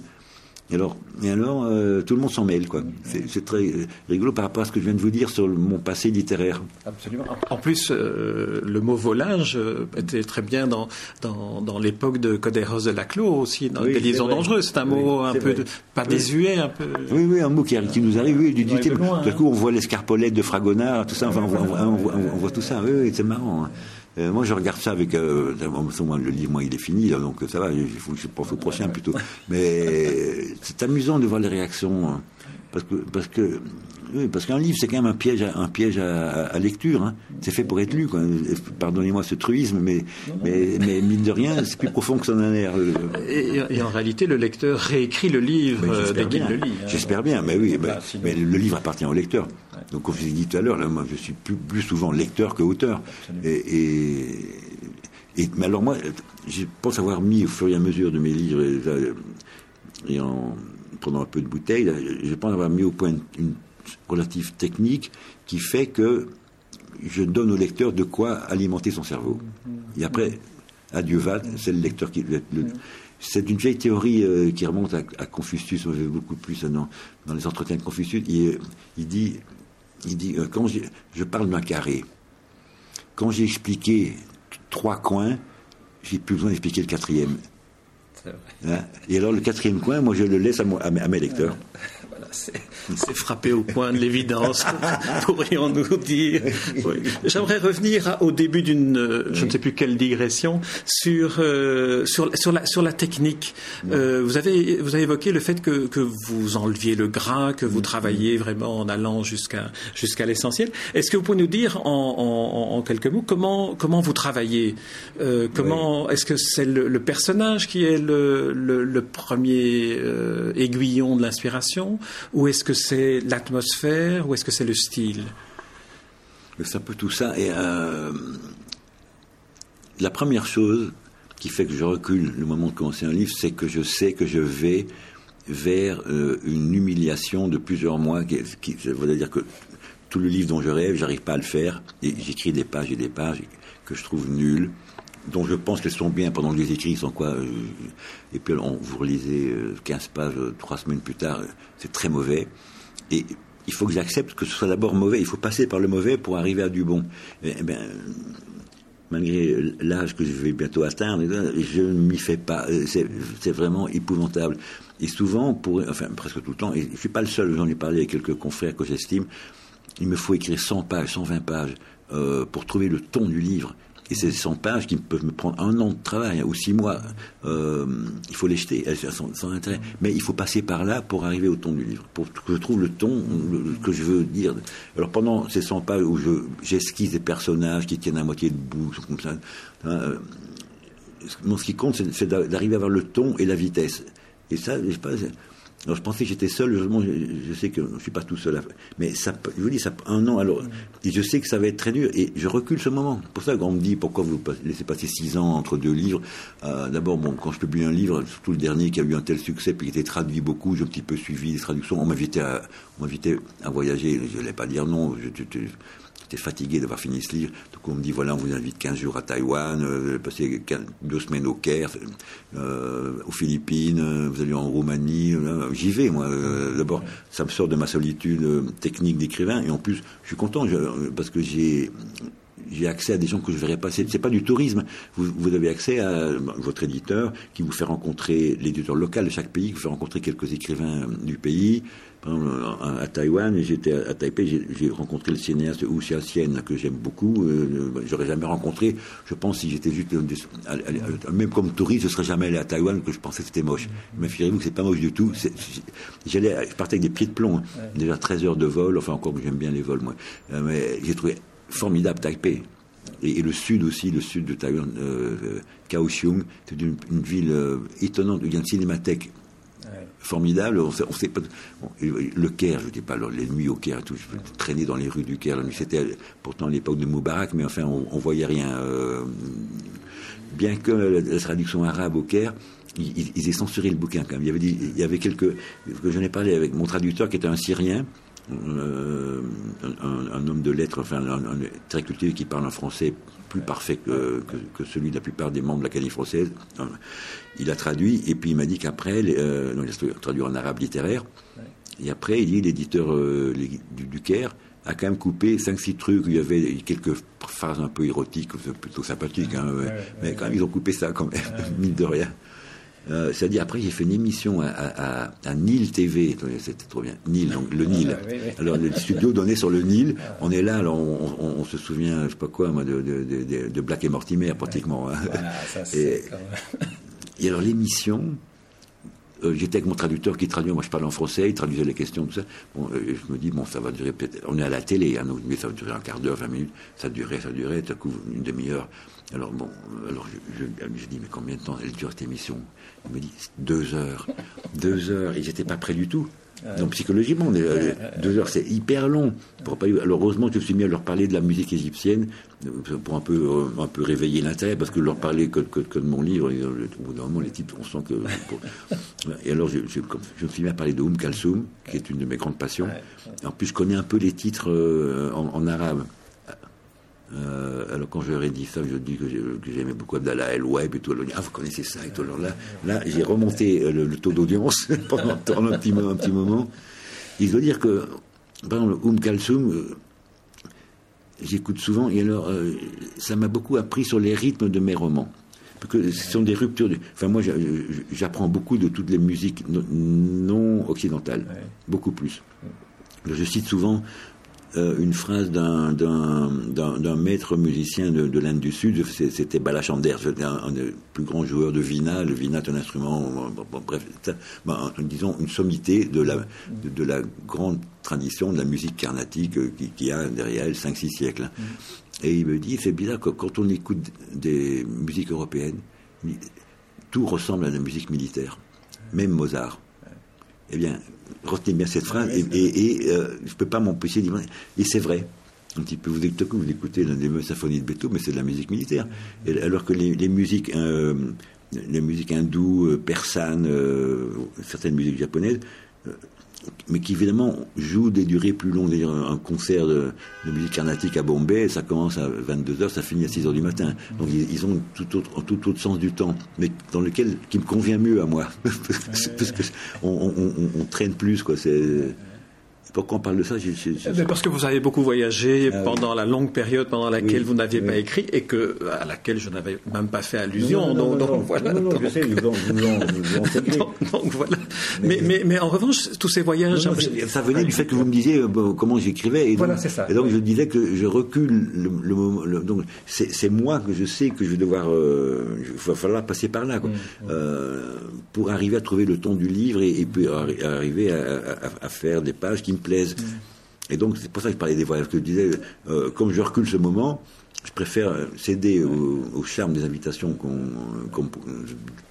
Et alors, et alors euh, tout le monde s'en mêle, quoi. C'est très rigolo par rapport à ce que je viens de vous dire sur mon passé littéraire. Absolument. En plus, euh, le mot volage euh, était très bien dans, dans, dans l'époque de Codéros de Laclos aussi, dans des liaisons dangereuses. C'est un mot un peu, pas désuet, un peu. Oui, oui, un mot qui, qui nous arrive, oui, du, du Tout à coup, on voit l'escarpolette de Fragonard, tout ça, enfin, on, voit, tout ça. Oui, oui c'est marrant. Hein. Euh, moi, je regarde ça avec. Euh, le livre, moi, il est fini, donc ça va. Il faut que je pense au prochain plutôt. Mais c'est amusant de voir les réactions, hein, parce que parce que parce qu'un livre, c'est quand même un piège, à, un piège à, lecture. Hein. C'est fait pour être lu. Pardonnez-moi ce truisme, mais, mais, mais, mine de rien, c'est plus profond que ça en a l'air. Et, en réalité, le lecteur réécrit le livre dès qu'il le lit. Hein. J'espère bien, mais oui. Bah, mais le livre appartient au lecteur. Donc, comme je vous ai dit tout à l'heure, moi, je suis plus, plus souvent lecteur que auteur. Et, et, mais alors moi, je pense avoir mis au fur et à mesure de mes livres et, en prenant un peu de bouteille, je pense avoir mis au point une relative technique qui fait que je donne au lecteur de quoi alimenter son cerveau. Et après, adieu va, c'est le lecteur qui. c'est une vieille théorie euh, qui remonte à, Confucius, on beaucoup plus dans, dans les entretiens de Confucius. Il, il dit, il dit euh, quand je parle d'un carré, quand j'ai expliqué trois coins, j'ai plus besoin d'expliquer le quatrième. Hein? Et alors le quatrième coin, moi je le laisse à, à mes lecteurs. C'est frappé au point de l'évidence, *laughs* pourrions-nous dire. J'aimerais revenir au début d'une, je ne sais plus quelle digression, sur, euh, sur, sur, la, sur la technique. Euh, vous, avez, vous avez évoqué le fait que, que vous enleviez le gras, que vous travaillez vraiment en allant jusqu'à jusqu'à l'essentiel. Est-ce que vous pouvez nous dire en, en, quelques mots comment, comment vous travaillez euh, comment Est-ce que c'est le, personnage qui est le, le, premier aiguillon de l'inspiration ou est-ce que c'est l'atmosphère Ou est-ce que c'est le style? C'est un peu tout ça. Et euh, la première chose qui fait que je recule le moment de commencer un livre, c'est que je sais que je vais vers euh, une humiliation de plusieurs mois. Qui, qui, veut dire que tout le livre dont je rêve, j'arrive pas à le faire. J'écris des pages et des pages que je trouve nulles dont je pense qu'elles sont bien pendant que je les écris, sont quoi euh, Et puis on, vous relisez 15 euh, pages euh, trois semaines plus tard, c'est très mauvais. Et il faut que j'accepte que ce soit d'abord mauvais. Il faut passer par le mauvais pour arriver à du bon. Eh ben, malgré l'âge que je vais bientôt atteindre, je ne m'y fais pas. C'est vraiment épouvantable. Et souvent, pour, enfin presque tout le temps, et je ne suis pas le seul, j'en ai parlé avec quelques confrères que j'estime, il me faut écrire 100 pages, 120 pages pour trouver le ton du livre. Et ces 100 pages qui peuvent me prendre un an de travail ou six mois, euh, il faut les jeter, elles sont sans intérêt. Mais il faut passer par là pour arriver au ton du livre, pour que je trouve le ton que je veux dire. Alors pendant ces 100 pages où j'esquisse des personnages qui tiennent à moitié debout, comme ça, hein, euh, ce qui compte, c'est d'arriver à avoir le ton et la vitesse. Et ça, je sais pas, alors je pensais que j'étais seul, je, sais que je ne suis pas tout seul. mais ça, je vous dis, ça un an, alors, et je sais que ça va être très dur, et je recule ce moment. Pour ça qu'on me dit, pourquoi vous laissez passer six ans entre deux livres euh, D'abord, bon, quand je publie un livre, surtout le dernier qui a eu un tel succès, puis qui était traduit beaucoup, j'ai un petit peu suivi les traductions, on m'invitait à, à voyager, je n'allais pas dire non, je, J'étais fatigué d'avoir fini ce livre. On me dit voilà, on vous invite 15 jours à Taïwan, euh, passer deux semaines au Caire, euh, aux Philippines, euh, vous allez en Roumanie. Euh, j'y vais, moi. D'abord, ça me sort de ma solitude technique d'écrivain. Et en plus, je suis content parce que j'ai j'ai accès à des gens que je verrais pas. C'est, pas du tourisme. Vous, vous, avez accès à votre éditeur qui vous fait rencontrer l'éditeur local de chaque pays, qui vous fait rencontrer quelques écrivains du pays. Par exemple, à Taïwan, j'étais à Taipei, j'ai rencontré le cinéaste Wu Xiaxian, que j'aime beaucoup. Euh, j'aurais jamais rencontré, je pense, si j'étais juste, même comme touriste, je serais jamais allé à Taïwan, que je pensais que c'était moche. Mais figurez-vous que c'est pas moche du tout. J'allais, je partais avec des pieds de plomb, hein. déjà 13 heures de vol, enfin encore, j'aime bien les vols, moi. Euh, mais j'ai trouvé formidable Taipei. Et, le sud aussi, le sud de Taïwan, euh, Kaohsiung, c'est une, ville étonnante. Il y a une cinémathèque formidable. On sait, pas, le Caire, je ne dis pas les nuits au Caire, tout, je traîner dans les rues du Caire. C'était pourtant l'époque de Moubarak, mais enfin, on, ne voyait rien. Euh, bien que la, traduction arabe au Caire, ils, ils, aient censuré le bouquin quand même. Il y avait, il y avait quelques que j'en ai parlé avec mon traducteur qui était un Syrien. Euh, un, homme de lettres, enfin un, très cultivé qui parle en français plus parfait que, que, celui de la plupart des membres de l'Académie française. Il a traduit, et puis il m'a dit qu'après, euh, il a traduit en arabe littéraire, et après, il dit l'éditeur euh, du, du, Caire a quand même coupé 5-6 trucs, il y avait quelques phrases un peu érotiques, plutôt sympathiques, hein, mais quand même, ils ont coupé ça quand même, *laughs* mine de rien. Euh, c'est-à-dire, après, j'ai fait une émission à, à, à Nil TV. C'était trop bien. Nil, donc le Nil. Alors, le studio donné sur le Nil. On est là, alors on, se souvient, je sais pas quoi, moi, de, de, de, Black et Mortimer, pratiquement. Hein. et, et, alors, l'émission, euh, j'étais avec mon traducteur qui traduit, moi je parle en français, il traduisait les questions, tout ça. Bon, euh, je me dis, bon, ça va durer peut-être. On est à la télé, hein, mais ça va durer un quart d'heure, vingt minutes. Ça durait, ça durait, tout à coup, une demi-heure. Alors bon, alors je, je, dis, mais combien de temps elle dure cette émission? Il me dit, deux heures. deux heures, ils n'étaient pas prêts du tout. Donc psychologiquement, euh, deux heures, c'est hyper long. Pour pas... Alors heureusement que je me suis mis à leur parler de la musique égyptienne pour un peu, euh, un peu réveiller l'intérêt, parce que leur parler que, que, de mon livre, euh, au bout d'un moment, les types, on sent que... *laughs* et alors, je, je, me suis mis à parler de Oum Kalsoum, qui est une de mes grandes passions. En plus, je connais un peu les titres en, arabe. Alors quand je leur ai dit ça, je dis que j'aimais beaucoup Abdallah El Web et tout. Alors, ah, vous connaissez ça et tout. Alors là, là j'ai remonté le, taux d'audience *laughs* pendant, un, petit, un petit moment. Il veut dire que, par exemple, Oum Kalsoum, j'écoute souvent, et alors euh, ça m'a beaucoup appris sur les rythmes de mes romans. Parce que ce sont des ruptures. Enfin, moi, j'apprends beaucoup de toutes les musiques non occidentales, beaucoup plus. Je cite souvent euh, une phrase d'un maître musicien de, l'Inde du Sud, c'était Balachander, c'était un, des plus grands joueurs de vina. Le vina est un instrument, bref, ben, disons une sommité de la, de, la grande tradition de la musique carnatique euh, qui, a derrière elle 5-6 siècles. Mm. Et il me dit, c'est bizarre que quand on écoute des musiques européennes, tout ressemble à la musique militaire, même Mozart. Eh bien, retenez bien cette phrase, et, et, euh, je ne peux pas m'empêcher d'y Et c'est vrai. Un petit peu, vous, vous écoutez l'un des symphonies de Beethoven, mais c'est de la musique militaire. Et, alors que les, musiques, euh, les musiques hindoues, euh, persanes, certaines musiques japonaises, mais qui évidemment joue des durées plus longues. Un concert de, musique carnatique à Bombay, ça commence à 22h, ça finit à 6h du matin. Donc ils, ont tout autre, tout autre sens du temps, mais dans lequel qui me convient mieux à moi, *laughs* parce que on, on, traîne plus quoi. C'est pourquoi on parle de ça eh Parce que vous avez beaucoup voyagé ah pendant la longue période pendant laquelle vous n'aviez pas écrit et que, à laquelle je n'avais même pas fait allusion. donc, voilà. donc, *laughs* donc, voilà. Mais, mais, mais, en revanche, tous ces voyages. ça venait du fait que vous me disiez euh, comment j'écrivais. Et voilà, c'est ça. Et donc je disais que je recule le, moment. donc c'est moi que je sais que je vais devoir. Euh, il va falloir passer par là quoi, mm, mm. euh, pour arriver à trouver le ton du livre et, puis arriver à, à, faire des pages qui me plaisent. Et donc, c'est pour ça que je parlais des voyages, que je disais, euh, comme je recule ce moment, je préfère céder au, charme des invitations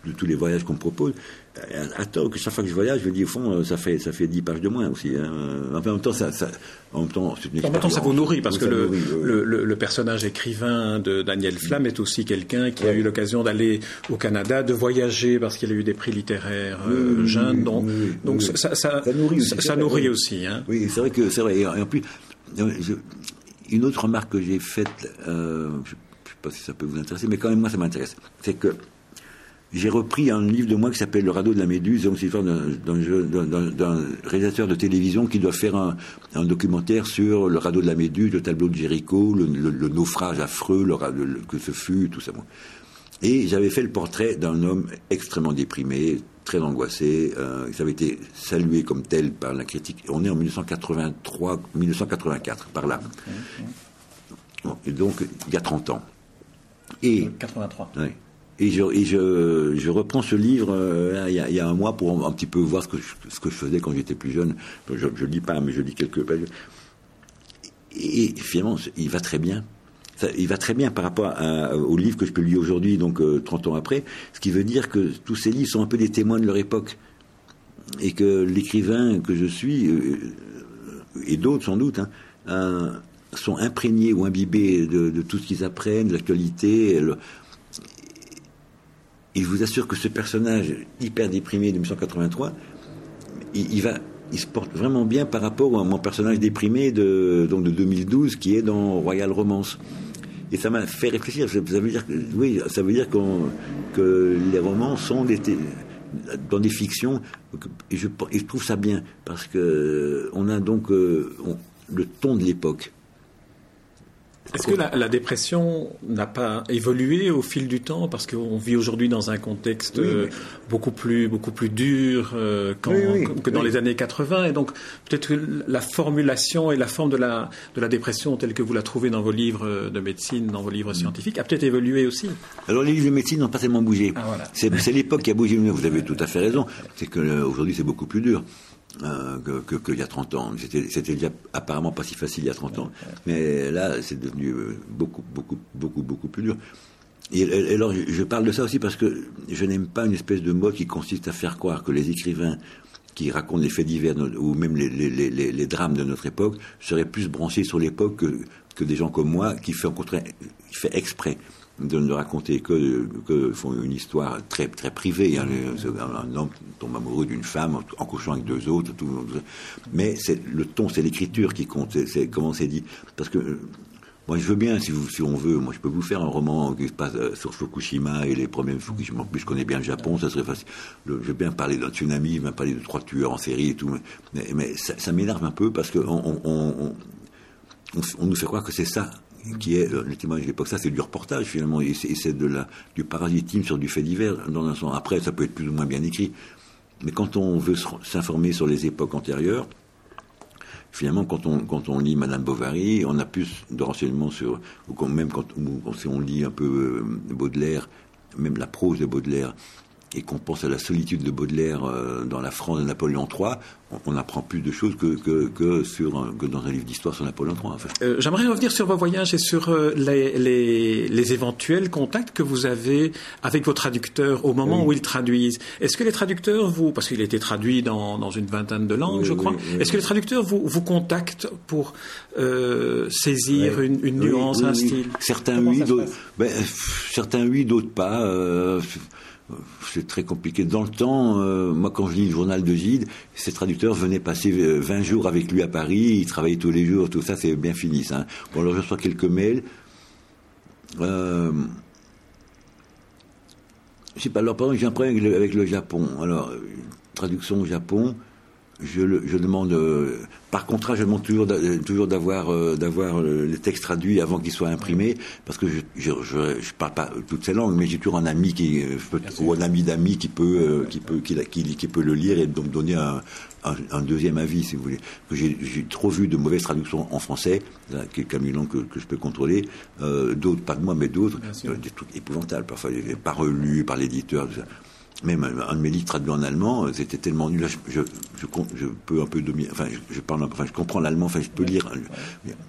de tous les voyages qu'on propose. Attends, que chaque fois que je voyage, je dis au fond, ça fait ça fait 10 pages de moins aussi. Hein. En même temps, ça, en même temps, en même temps, ça vous nourrit parce que le, le, le, personnage écrivain de Daniel Flamme est aussi quelqu'un qui a eu l'occasion d'aller au Canada, de voyager parce qu'il a eu des prix littéraires euh, jeunes. Donc, donc ça, ça, nourrit aussi. Ça, nourrit aussi hein. Oui, c'est vrai que c'est vrai. Et en plus, je, une autre remarque que j'ai faite, euh, je ne sais pas si ça peut vous intéresser, mais quand même moi ça m'intéresse, c'est que j'ai repris un livre de moi qui s'appelle Le radeau de la Méduse, donc c'est l'histoire d'un réalisateur de télévision qui doit faire un, documentaire sur le radeau de la Méduse, le tableau de Jéricho, le, naufrage affreux le, que ce fut, tout ça. Et j'avais fait le portrait d'un homme extrêmement déprimé, très angoissé. Euh, ça avait été salué comme tel par la critique. On est en 1983, 1984, par là. et donc, il y a 30 ans. Et, 83. Et, je, et je, je, reprends ce livre euh, il, y a, un mois pour un, petit peu voir ce que je, ce que je faisais quand j'étais plus jeune. Je ne lis pas, mais je lis quelques pages. Et, finalement, il va très bien. Il va très bien par rapport au livre que je peux lire aujourd'hui, donc 30 euh, ans après, ce qui veut dire que tous ces livres sont un peu des témoins de leur époque. Et que l'écrivain que je suis, euh, et d'autres sans doute, hein, sont imprégnés ou imbibés de, de tout ce qu'ils apprennent, de l'actualité. Et je vous assure que ce personnage hyper déprimé de 1983, il, va, il se porte vraiment bien par rapport à mon personnage déprimé de, donc de 2012 qui est dans Royal Romance. Et ça m'a fait réfléchir. Ça veut dire que, oui, ça veut dire que les romans sont des, dans des fictions. Et je, je, trouve ça bien parce que on a donc euh, le ton de l'époque. Est-ce que la, dépression n'a pas évolué au fil du temps? Parce qu'on vit aujourd'hui dans un contexte euh, beaucoup plus beaucoup plus dur euh, que dans les années 80 et donc peut-être que la formulation et la forme de la de la dépression telle que vous la trouvez dans vos livres de médecine, dans vos livres mm. scientifiques, a peut-être évolué aussi. Alors les livres de médecine n'ont pas tellement bougé. Ah, c'est l'époque qui a bougé. Vous avez *laughs* tout à fait raison. C'est que euh, aujourd'hui c'est beaucoup plus dur. Euh, qu'il que, y a 30 ans. C'était déjà apparemment pas si facile il y a 30 ans. Mais là, c'est devenu euh, beaucoup, beaucoup, beaucoup, beaucoup plus dur. Et, alors, je parle de ça aussi parce que je n'aime pas une espèce de mode qui consiste à faire croire que les écrivains qui racontent les faits divers ou même les, drames de notre époque seraient plus branchés sur l'époque que, des gens comme moi qui fait, qui fait exprès de ne raconter que, que font une histoire très très privée. Hein, un homme tombe amoureux d'une femme en couchant avec deux autres. Mais c'est le ton, c'est l'écriture qui compte. C'est comment c'est dit. Parce que moi, je veux bien, si, on veut, moi, je peux vous faire un roman qui se passe euh, sur Fukushima et les problèmes de Fukushima. En plus, je connais bien le Japon, ça serait facile. je veux bien parler d'un tsunami, je veux bien parler de trois tueurs en série et tout. Mais, mais ça, ça m'énerve un peu parce que on, on, on, on nous fait croire que c'est ça qui est le témoignage de l'époque. Ça, c'est du reportage finalement, et c'est de la, du parasitisme sur du fait divers. Dans un sens. Après, ça peut être plus ou moins bien écrit. Mais quand on veut s'informer sur les époques antérieures, finalement, quand on, quand on lit Madame Bovary, on a plus de renseignements sur, ou même quand, on lit un peu euh, Baudelaire, même la prose de Baudelaire, et qu'on pense à la solitude de Baudelaire euh, dans la France de Napoléon III, on, apprend plus de choses que, que, sur que dans un livre d'histoire sur Napoléon III. Euh, j'aimerais revenir sur vos voyages et sur euh, les, les, éventuels contacts que vous avez avec vos traducteurs au moment où ils traduisent. Est-ce que les traducteurs vous, parce qu'il a été traduit dans, dans une vingtaine de langues, je crois, est-ce que les traducteurs vous, vous contactent pour saisir une, une nuance, un style? Certains oui, d'autres, ben, certains oui, d'autres pas c'est très compliqué. Dans le temps, euh, moi quand je lis le journal de Gide, ces traducteurs venaient passer 20 euh, jours avec lui à Paris, ils travaillaient tous les jours, tout ça c'est bien fini ça. Bon alors je reçois quelques mails. Euh, je sais pas, alors par exemple j'ai un problème avec le, avec le Japon. Alors, traduction au Japon, je, je demande, euh, par contrat, je demande toujours, toujours d'avoir, euh, d'avoir les textes traduits avant qu'ils soient imprimés, parce que je, je, je, parle pas toutes ces langues, mais j'ai toujours un ami qui, euh, ou un ami d'amis qui peut, qui peut, qui, qui, qui, peut le lire et donc donner un, un, deuxième avis, si vous voulez. J'ai, trop vu de mauvaises traductions en français, qui est une langue que, que je peux contrôler, d'autres, pas de moi, mais d'autres, des trucs épouvantables, parfois pas relus par l'éditeur, même un de mes livres traduit en allemand, euh, c'était tellement nul. Je, je, je, peux un peu dominer, enfin, je, parle, enfin, je comprends l'allemand, enfin, je peux lire.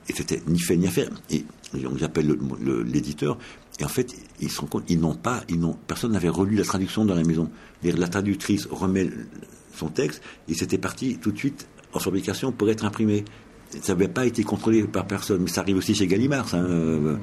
Et c'était ni fait ni à faire. Et j'appelle l'éditeur, et en fait, ils se rendent compte, ils n'ont pas, ils n'ont, personne n'avait relu la traduction dans la maison. La traductrice remet son texte, et c'était parti tout de suite en fabrication pour être imprimé. Ça n'avait pas été contrôlé par personne. Mais ça arrive aussi chez Gallimard. Ça, euh,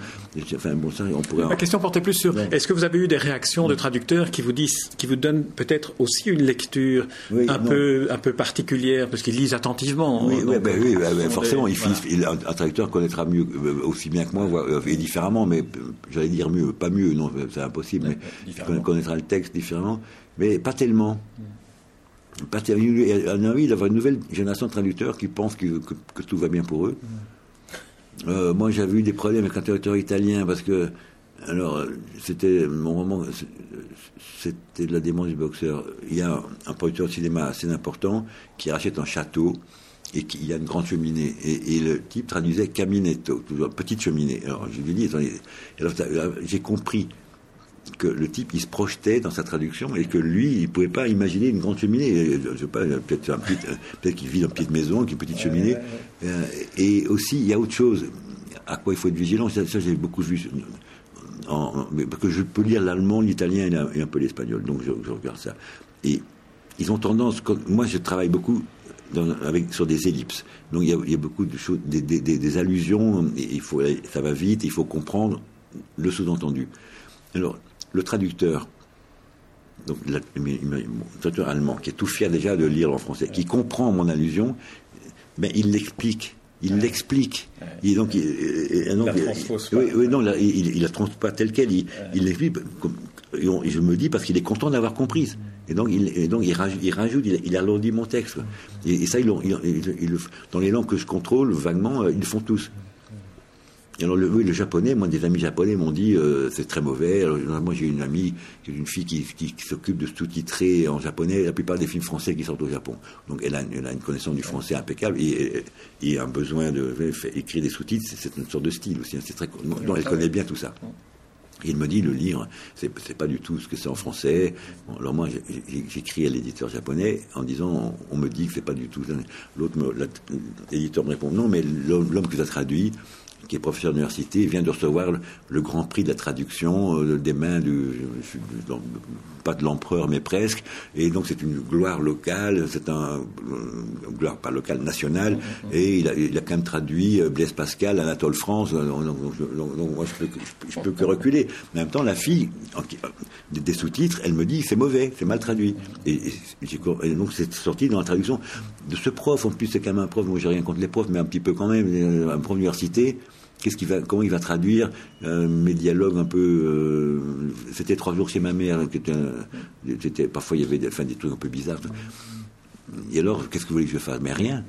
enfin, bon, ça, on pourrait... Ma question portait plus sur est-ce que vous avez eu des réactions de traducteurs qui vous disent, qui vous donnent peut-être aussi une lecture un, peu, un peu particulière, parce qu'ils lisent attentivement Oui, hein, oui, forcément. Il, un, traducteur connaîtra mieux, euh, aussi bien que moi, euh, et différemment, mais j'allais dire mieux, pas mieux, non, c'est impossible, mais il connaîtra le texte différemment, mais pas tellement. On a envie d'avoir une nouvelle génération de traducteurs qui pensent que, tout va bien pour eux. Euh, moi, j'avais eu des problèmes avec un traducteur italien parce que, alors, c'était mon moment, c'était de la démence du boxeur. Il y a un, producteur de cinéma assez important qui rachète un château et qui, il y a une grande cheminée. Et, le type traduisait caminetto, toujours petite cheminée. Alors, je lui ai dit, j'ai compris que le type il se projetait dans sa traduction et que lui il pouvait pas imaginer une grande cheminée je sais pas peut-être un peut-être qu'il vit dans une petite maison une petite cheminée euh, et aussi il y a autre chose à quoi il faut être vigilant? Ça, j'ai beaucoup vu en, parce que je peux lire l'allemand l'italien et un peu l'espagnol donc je, regarde ça et ils ont tendance moi je travaille beaucoup avec, sur des ellipses. Donc il y a, beaucoup de choses, des, des allusions. Il faut, ça va vite. Il faut comprendre le sous-entendu. Alors le traducteur, donc le traducteur allemand, qui est tout fier déjà de lire en français, qui comprend mon allusion, ben, il l'explique. Il l'explique. Il, donc, il, donc, la oui, oui, non, il, la transpose pas tel quel. Il, l'explique. Et, je me dis parce qu'il est content d'avoir compris. Et donc, il, donc, il rajoute, il, rajoute, il, alourdit mon texte. Et, ça, dans les langues que je contrôle, vaguement, euh, ils le font tous alors le, oui, le japonais, moi des amis japonais m'ont dit euh, c'est très mauvais. Alors, moi j'ai une amie, qui une fille qui, qui, s'occupe de sous-titrer en japonais la plupart des films français qui sortent au Japon. Donc elle a, elle a une connaissance du français impeccable et, et, un besoin de écrire des sous-titres, c'est une sorte de style aussi. Hein, c'est très, donc elle connaît bien tout ça. il me dit le livre, c'est, c'est pas du tout ce que c'est en français. alors moi, j'écris à l'éditeur japonais en disant, on, me dit que c'est pas du tout. L'autre, l'éditeur me répond non, mais l'homme que ça traduit, qui est professeur d'université, vient de recevoir le, grand prix de la traduction euh, des mains du, pas de l'empereur, mais presque. Et donc c'est une gloire locale, c'est un une gloire pas locale, nationale. Et il a, quand même traduit euh, Blaise Pascal, Anatole France. Euh, donc, moi je peux, je peux, que reculer. Mais en même temps, la fille des sous-titres, elle me dit c'est mauvais, c'est mal traduit. Et, donc c'est sorti dans la traduction de ce prof. En plus, c'est quand même un prof. Moi, j'ai rien contre les profs, mais un petit peu quand même, un prof d'université qu'est-ce qu'il va, comment il va traduire euh, mes dialogues un peu. Euh, c'était trois jours chez ma mère, qui était, parfois il y avait des, enfin, des trucs un peu bizarres. Et alors, qu'est-ce que vous voulez que je fasse? Mais rien.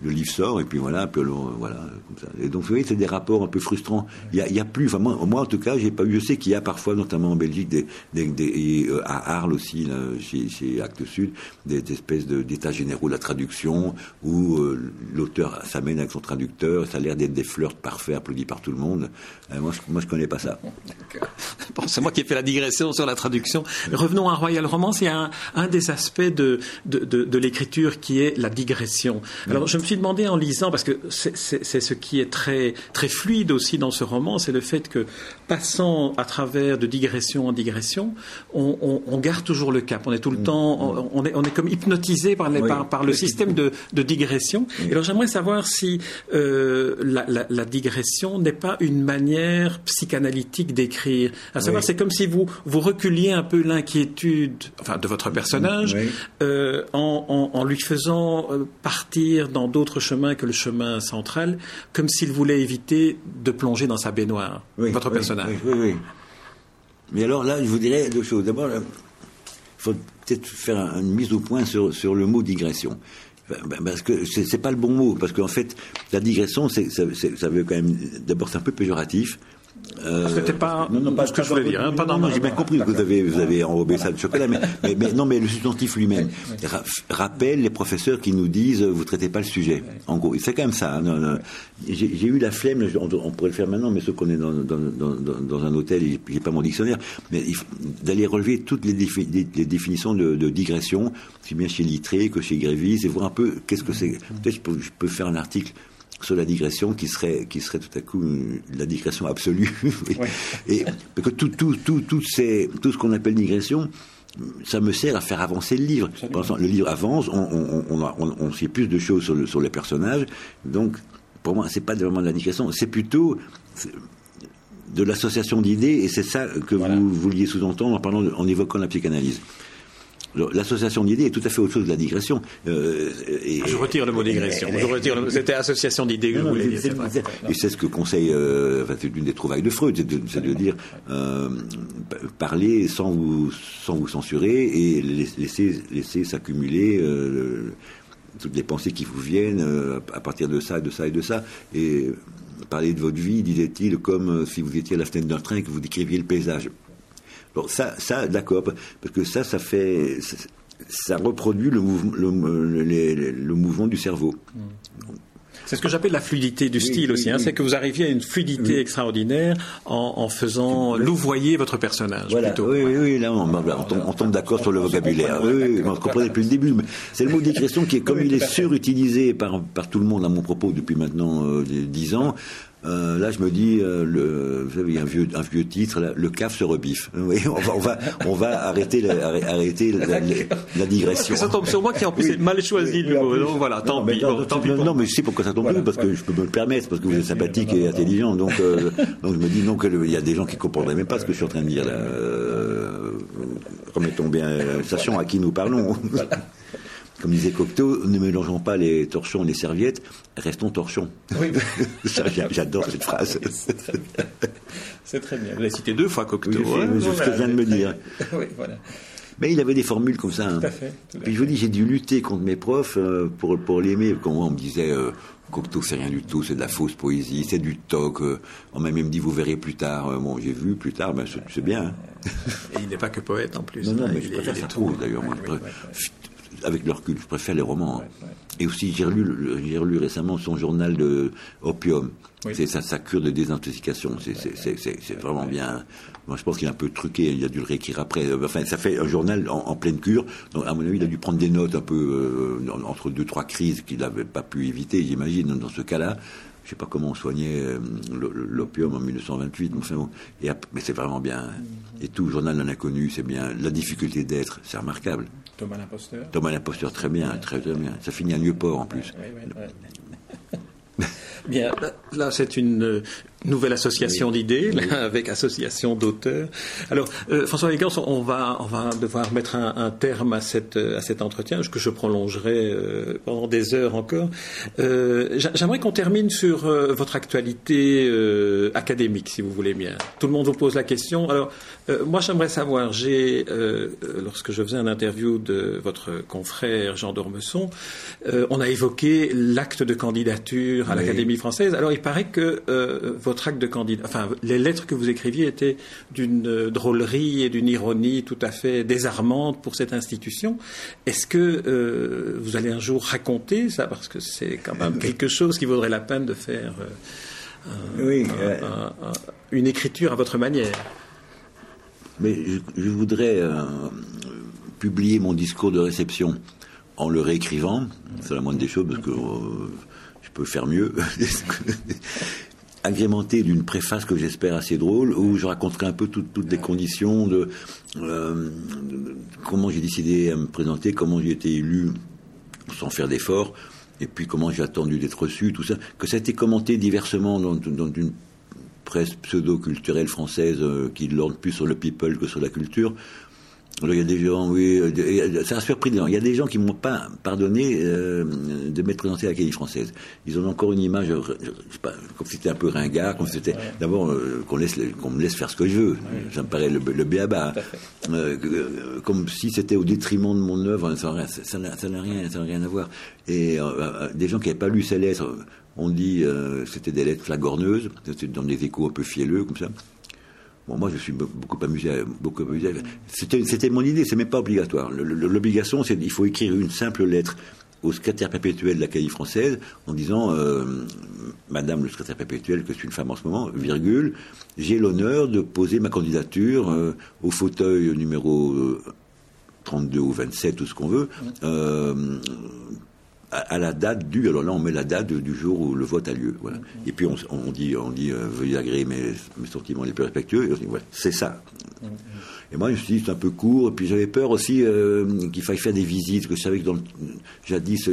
Le livre sort, et puis voilà, puis voilà, comme ça. Et donc, vous voyez, c'est des rapports un peu frustrants. Il n'y a, plus, enfin, moi, en tout cas, j'ai pas eu, je sais qu'il y a parfois, notamment en Belgique, et, euh, à Arles aussi, chez, Actes Sud, des, espèces d'états généraux de la traduction, où euh, l'auteur s'amène avec son traducteur, ça a l'air d'être des flirts parfaits, applaudis par tout le monde. Euh, moi, je, moi, je connais pas ça. Bon, c'est moi qui ai fait la digression sur la traduction. Revenons à Royal Romance. Y a un, un des aspects de, de, de, de l'écriture qui est la digression. Alors je me suis demandé en lisant, parce que c'est ce qui est très, très fluide aussi dans ce roman, c'est le fait que passant à travers de digression en digression, on, garde toujours le cap. On est tout le mm. temps, on est, on est comme hypnotisé par, par, le système de, digression. Et alors j'aimerais savoir si euh, la, digression n'est pas une manière psychanalytique d'écrire. À savoir, c'est comme si vous, vous reculiez un peu l'inquiétude enfin, de votre personnage euh, en en, lui faisant euh, partir dans d'autres chemins que le chemin central, comme s'il voulait éviter de plonger dans sa baignoire, votre personnage. Oui, oui, Mais alors là, je vous dirais deux choses. D'abord, il faut peut-être faire une mise au point sur, sur le mot digression. Ben, parce que c'est pas le bon mot, parce qu'en fait, la digression, ça, ça veut quand même. D'abord, c'est un peu péjoratif. Euh, C'était pas, non, non, pas ce que je voulais dire. Hein, pas non, j'ai bien compris que vous avez, vous avez enrobé ça de chocolat, mais, mais, non, mais le substantif lui-même rappelle les professeurs qui nous disent vous traitez pas le sujet. En gros, c'est quand même ça. Hein, j'ai eu la flemme, on, pourrait le faire maintenant, mais ce qu'on est dans, dans, dans, dans, un hôtel, j'ai pas mon dictionnaire, mais d'aller relever toutes les, les définitions de, de, digression, aussi bien chez Littré que chez Grévis, et voir un peu qu'est-ce que c'est. Peut-être je je peux faire un article sur la digression qui serait, qui serait tout à coup la digression absolue. *laughs* et que tout, tout, tout, tout, tout ce qu'on appelle digression, ça me sert à faire avancer le livre. Le livre avance, on, sait plus de choses sur, les personnages, donc pour moi, c'est pas vraiment de la digression, c'est plutôt de l'association d'idées, et c'est ça que vous vouliez sous-entendre en, parlant en évoquant la psychanalyse. L'association d'idées est tout à fait autre chose que la digression. Euh, je retire le mot digression. C'était association d'idées que je voulais dire. Et c'est ce que conseille, euh, c'est une des trouvailles de Freud, c'est de, dire euh, parler sans vous, sans vous censurer et laisser, laisser s'accumuler toutes les pensées qui vous viennent à partir de ça, de ça et de ça. Et parler de votre vie, disait-il, comme si vous étiez à la fenêtre d'un train et que vous décriviez le paysage. Bon, ça, ça d'accord, parce que ça, ça fait, ça, reproduit le, le, mouvement du cerveau. C'est ce que j'appelle la fluidité du style aussi. Hein. C'est que vous arriviez à une fluidité extraordinaire en, faisant louvoyer votre personnage. Voilà. Oui, oui, oui, là, on, tombe, d'accord sur le vocabulaire. Oui, on comprenait depuis le début. C'est le mot d'expression qui est, *laughs* comme il est surutilisé par, par tout le monde à mon propos depuis maintenant euh, dix ans, euh, là, je me dis, euh, le, vous savez, il y a un vieux, un vieux titre, le CAF se rebiffe. Oui, on va, on va, on va arrêter, la, arrêter la, digression. ça tombe sur moi qui en plus oui. mal choisi le mot. Donc voilà, tant pis. Non, mais je sais pourquoi ça tombe voilà, parce que je peux me le permettre, parce que vous êtes sympathique et intelligent. Donc, euh, donc je me dis non qu'il y a des gens qui comprendraient même pas ce que je suis en train de dire là. Remettons bien, sachant à qui nous parlons. Comme disait Cocteau, ne mélangeons pas les torchons et les serviettes, restons torchons. Oui. *laughs* J'adore cette phrase. C'est très bien. C'est très bien. Vous l'avez cité deux fois Cocteau. Oui, hein. c'est ce que vient de me dire. *laughs* oui, voilà. Mais il avait des formules comme ça. Hein. Tout à fait. Puis je vous dis, j'ai dû lutter contre mes profs euh, pour, pour l'aimer. Quand on me disait, euh, Cocteau, c'est rien du tout, c'est de la fausse poésie, c'est du toc. Euh. on m'a même dit, vous verrez plus tard. bon, j'ai vu plus tard, ben, c'est bien. Hein. Et il n'est pas que poète en plus. Non, non, mais je préfère ça trop, d'ailleurs avec le recul, je préfère les romans. Et aussi, j'ai relu, relu, récemment son journal de Opium. C'est sa, cure de désintoxication. C'est vraiment bien. Moi, je pense qu'il est un peu truqué. Il a dû le réécrire après. Enfin, ça fait un journal en, pleine cure. Donc, à mon avis, il a dû prendre des notes un peu euh, entre deux, trois crises qu'il n'avait pas pu éviter, j'imagine, dans ce cas-là je sais pas comment on soignait euh, l'opium en 1928, mais, mais c'est vraiment bien. Mm-hmm. Et tout, Journal d'un inconnu, c'est bien. La difficulté d'être, c'est remarquable. Thomas l'imposteur. Thomas l'imposteur, très bien, très, très bien. Ça finit à Nieuport en plus. *laughs* Bien, là, c'est une nouvelle association d'idées, *laughs* avec association d'auteurs. Alors, euh, François Légan, on va, on va devoir mettre un, terme à, cette, à cet entretien, que je prolongerai euh, pendant des heures encore. Euh, j'aimerais qu'on termine sur votre actualité académique, si vous voulez bien. Tout le monde vous pose la question. Alors, moi, j'aimerais savoir, j'ai, lorsque je faisais un interview de votre confrère Jean Dormesson, on a évoqué l'acte de candidature à l'Académie française. Alors, il paraît que votre acte de candidat, enfin, les lettres que vous écriviez étaient d'une euh, drôlerie et d'une ironie tout à fait désarmante pour cette institution. Est-ce que euh, vous allez un jour raconter ça? Parce que c'est quand même quelque chose qui vaudrait la peine de faire euh, une écriture à votre manière. Mais je, voudrais publier mon discours de réception en le réécrivant. C'est la moindre des choses parce que je peux faire mieux. *laughs* agrémenté d'une préface que j'espère assez drôle, où je raconterai un peu toutes les conditions de, euh, comment j'ai décidé à me présenter, comment j'ai été élu sans faire d'efforts, et puis comment j'ai attendu d'être reçu, tout ça, que ça a été commenté diversement dans, dans une presse pseudo-culturelle française euh, qui l'ordre plus sur le people que sur la culture, il y a des gens, oui, euh, ça a gens. Il y a des gens qui m'ont pas pardonné euh, de m'être présenté à l'Académie française. Ils ont encore une image, je, sais pas, comme si c'était un peu ringard, comme si c'était d'abord euh, qu'on laisse, qu'on me laisse faire ce que je veux. Ça me paraît le, le béaba. comme si c'était au détriment de mon œuvre. Ça n'a rien, ça n'a rien à voir. Et des gens qui n'avaient pas lu ces lettres ont dit c'était des lettres flagorneuses, c'était dans des échos un peu fielleux comme ça. Bon, moi, je suis beaucoup amusé. Beaucoup. C'était, mon idée, c'est même pas obligatoire. L'obligation, c'est qu'il faut écrire une simple lettre au secrétaire perpétuel de l'Académie française en disant euh, Madame le secrétaire perpétuel, que je suis une femme en ce moment, virgule, j'ai l'honneur de poser ma candidature euh, au fauteuil numéro 32 euh, ou 27, tout ce qu'on veut, à, la date du. Alors là, on met la date du jour où le vote a lieu. Voilà. Et puis on, on dit, on dit, euh, veuillez agréer mes, mes sentiments les plus respectueux. Et on dit, voilà, c'est ça. Et moi, je me suis dit, c'est un peu court. Et puis j'avais peur aussi euh, qu'il faille faire des visites. Que je savais que dans, jadis,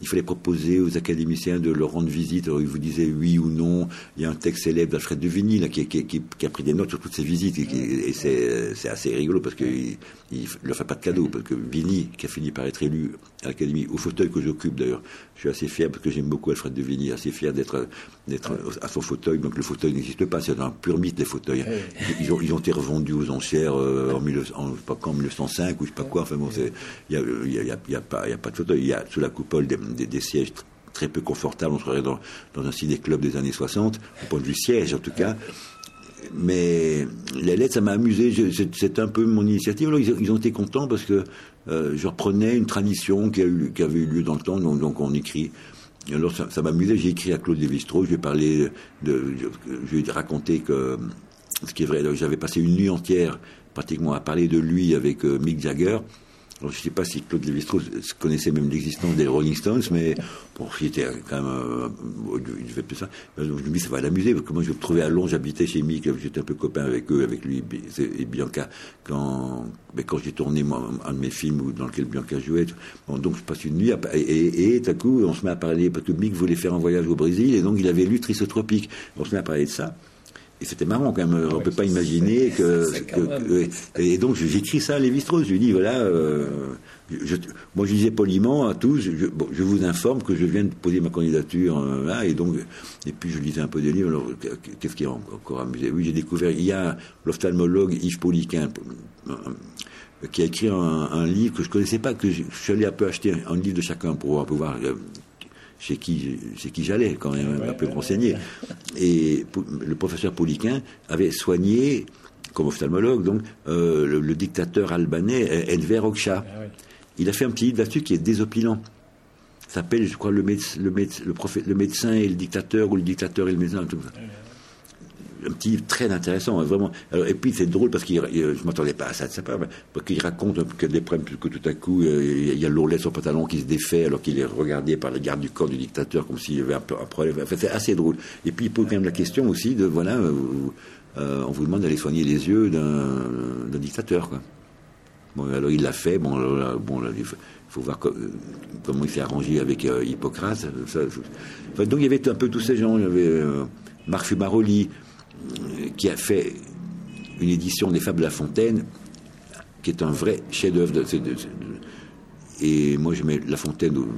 il fallait proposer aux académiciens de leur rendre visite. Alors, ils vous disaient oui ou non. Il y a un texte célèbre d'Alfred de Vigny là, qui, qui, qui, a pris des notes sur toutes ces visites. Et, c'est assez rigolo parce qu'il ne leur fait pas de cadeau. Parce que Vigny, qui a fini par être élu à l'Académie, au fauteuil que j'occupe d'ailleurs, je suis assez fier parce que j'aime beaucoup Alfred de Vigny, assez fier d'être à son fauteuil. Donc le fauteuil n'existe pas, c'est un pur mythe des fauteuils. Ils ont, ils ont été revendus aux enchères euh, en, 19, en, pas quand, 1905 ou je sais pas quoi. Enfin bon, il n'y a, y a, y a, pas, y a pas de fauteuil. Il y a sous la coupole des des, sièges très peu confortables. On serait dans, dans un ciné-club des années 60, au point de vue siège en tout cas. Mais les lettres, ça m'a amusé. C'est un peu mon initiative. Alors, ils, ont été contents parce que euh, je reprenais une tradition qui, a eu, qui, avait eu lieu dans le temps. Donc, on écrit. Alors ça, m'a amusé. J'ai écrit à Claude Lévi-Strauss. Je parlé de, je lui raconté que ce qui est vrai. J'avais passé une nuit entière pratiquement à parler de lui avec euh, Mick Jagger je ne sais pas si Claude Lévi-Strauss connaissait même l'existence des Rolling Stones, mais bon, il quand même, euh, il fait plus ça. Je me dis, ça va l'amuser, parce que moi, je me trouvais à Londres, j'habitais chez Mick, j'étais un peu copain avec eux, avec lui et Bianca, quand, quand j'ai tourné un de mes films dans lequel Bianca jouait. Bon, donc je passe une nuit, et, et, tout à coup, on se met à parler, parce que Mick voulait faire un voyage au Brésil, et donc il avait lu Trisotropique. On se met à parler de ça. Et c'était marrant quand même. on ne peut pas imaginer que, Et donc j'écris ça à Lévi-Strauss. Je lui dis voilà. Euh, je, moi je disais poliment à tous. Je, je, vous informe que je viens de poser ma candidature euh, là. Et donc et puis je lisais un peu des livres. Alors qu'est-ce qui est encore amusé? Oui, j'ai découvert. Il y a l'ophtalmologue Yves Poliquin euh, qui a écrit un, livre que je connaissais pas, que je, suis allé un peu acheter un, livre de chacun pour pouvoir chez qui, chez qui j'allais quand même, un peu me renseigner. Et le professeur Poliquin avait soigné, comme ophtalmologue, donc, euh, le, dictateur albanais Enver Hoxha. Ah Il a fait un petit livre là-dessus qui est désopilant. Ça s'appelle, je crois, le, le, le, médecin et le dictateur, ou le dictateur et le médecin. Tout ça un petit très intéressant, hein, vraiment. et puis c'est drôle parce que je m'attendais pas à ça de sa part, parce qu'il raconte que des problèmes, que tout à coup euh, il y a l'ourlet de son pantalon qui se défait alors qu'il est regardé par les gardes du corps du dictateur comme s'il y avait un, problème. Enfin, c'est assez drôle. Et puis il pose quand même la question aussi de voilà, euh, euh, on vous demande d'aller soigner les yeux d'un dictateur. Bon, alors il l'a fait. Bon, bon, il faut, voir comment il s'est arrangé avec Hippocrate. donc il y avait un peu tous ces gens. Il y avait Marc Fumaroli, qui a fait une édition des Fables de La Fontaine, qui est un vrai chef-d'œuvre. et moi, je mets La Fontaine au,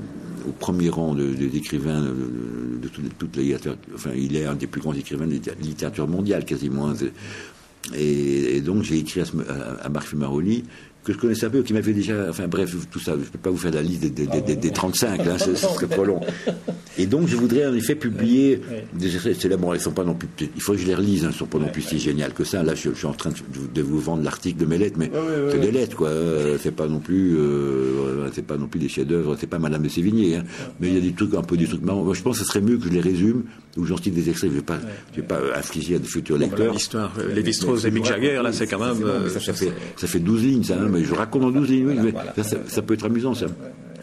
premier rang des écrivains de, toute, la littérature. Enfin, il est un des plus grands écrivains de la littérature mondiale, quasiment. Et, donc, j'ai écrit à Marc Fumaroli que je connaissais un peu, qui m'avait déjà. Enfin bref, tout ça, je ne peux pas vous faire la liste des, des, des, 35, là, ce, serait trop long. Et donc, je voudrais en effet publier des essais. Là, bon, ils sont pas non plus. Il faut que je les relise, hein, ils ne sont pas non plus si géniales que ça. Là, je, suis en train de, vous vendre l'article de mes lettres, mais c'est des lettres, quoi. c'est pas non plus. Euh, c'est pas non plus des chefs-d'œuvre, c'est pas Madame de Sévigné, hein. Mais il y a des trucs, un peu des trucs marrants. Moi, je pense que ce serait mieux que je les résume, ou j'en cite des extraits. Je ne vais pas, je vais pas infliger à des futurs lecteurs. L'histoire, les Strauss et Mick Jagger, là, c'est quand même. Euh, ça, fait, ça fait 12 lignes, ça, hein, mais je raconte en 12 lignes, ça, peut être amusant, ça.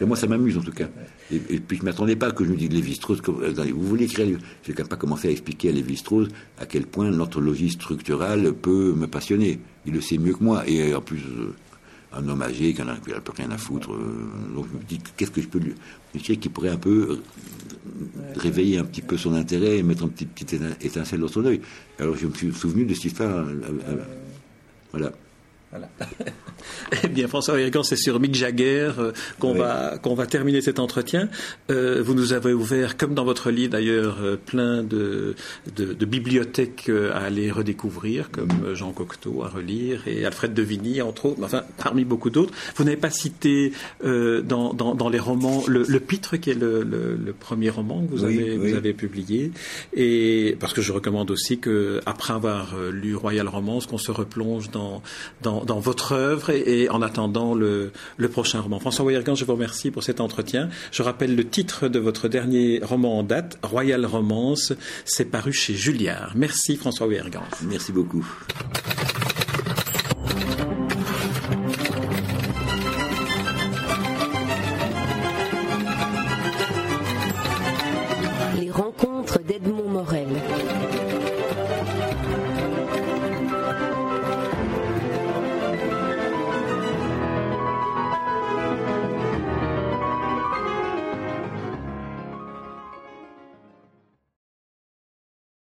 Et moi, ça m'amuse, en tout cas. Et, puis, je ne m'attendais pas que je me dise Lévi-Strauss, vous voulez écrire, je n'ai quand même pas commencé à expliquer à Lévi-Strauss à quel point l'anthologie structurale peut me passionner. Il le sait mieux que moi. Et en plus, euh, un homme âgé qui n'a plus rien à foutre. Euh, donc je me dis, qu'est-ce que je peux lui dire qui pourrait un peu réveiller un petit peu son intérêt et mettre un petit, petit étincelle dans son œil. Alors je me suis souvenu de cette histoire. Euh, voilà. Voilà. *laughs* eh bien, François Hérigan, c'est sur Mick Jagger euh, qu'on va qu'on va terminer cet entretien. Euh, vous nous avez ouvert, comme dans votre livre d'ailleurs, euh, plein de, de, de, bibliothèques à aller redécouvrir, comme Jean Cocteau à relire et Alfred de Vigny, entre autres, enfin parmi beaucoup d'autres. Vous n'avez pas cité dans, dans, dans, les romans le, le, Pitre, qui est le, le, premier roman que vous avez vous avez publié, et parce que je recommande aussi que après avoir lu Royal Romance, qu'on se replonge dans dans dans, votre œuvre et, en attendant le, prochain roman. François Weyergan, je vous remercie pour cet entretien. Je rappelle le titre de votre dernier roman en date, Royal Romance. C'est paru chez Julliard. Merci François Weyergan. Merci beaucoup.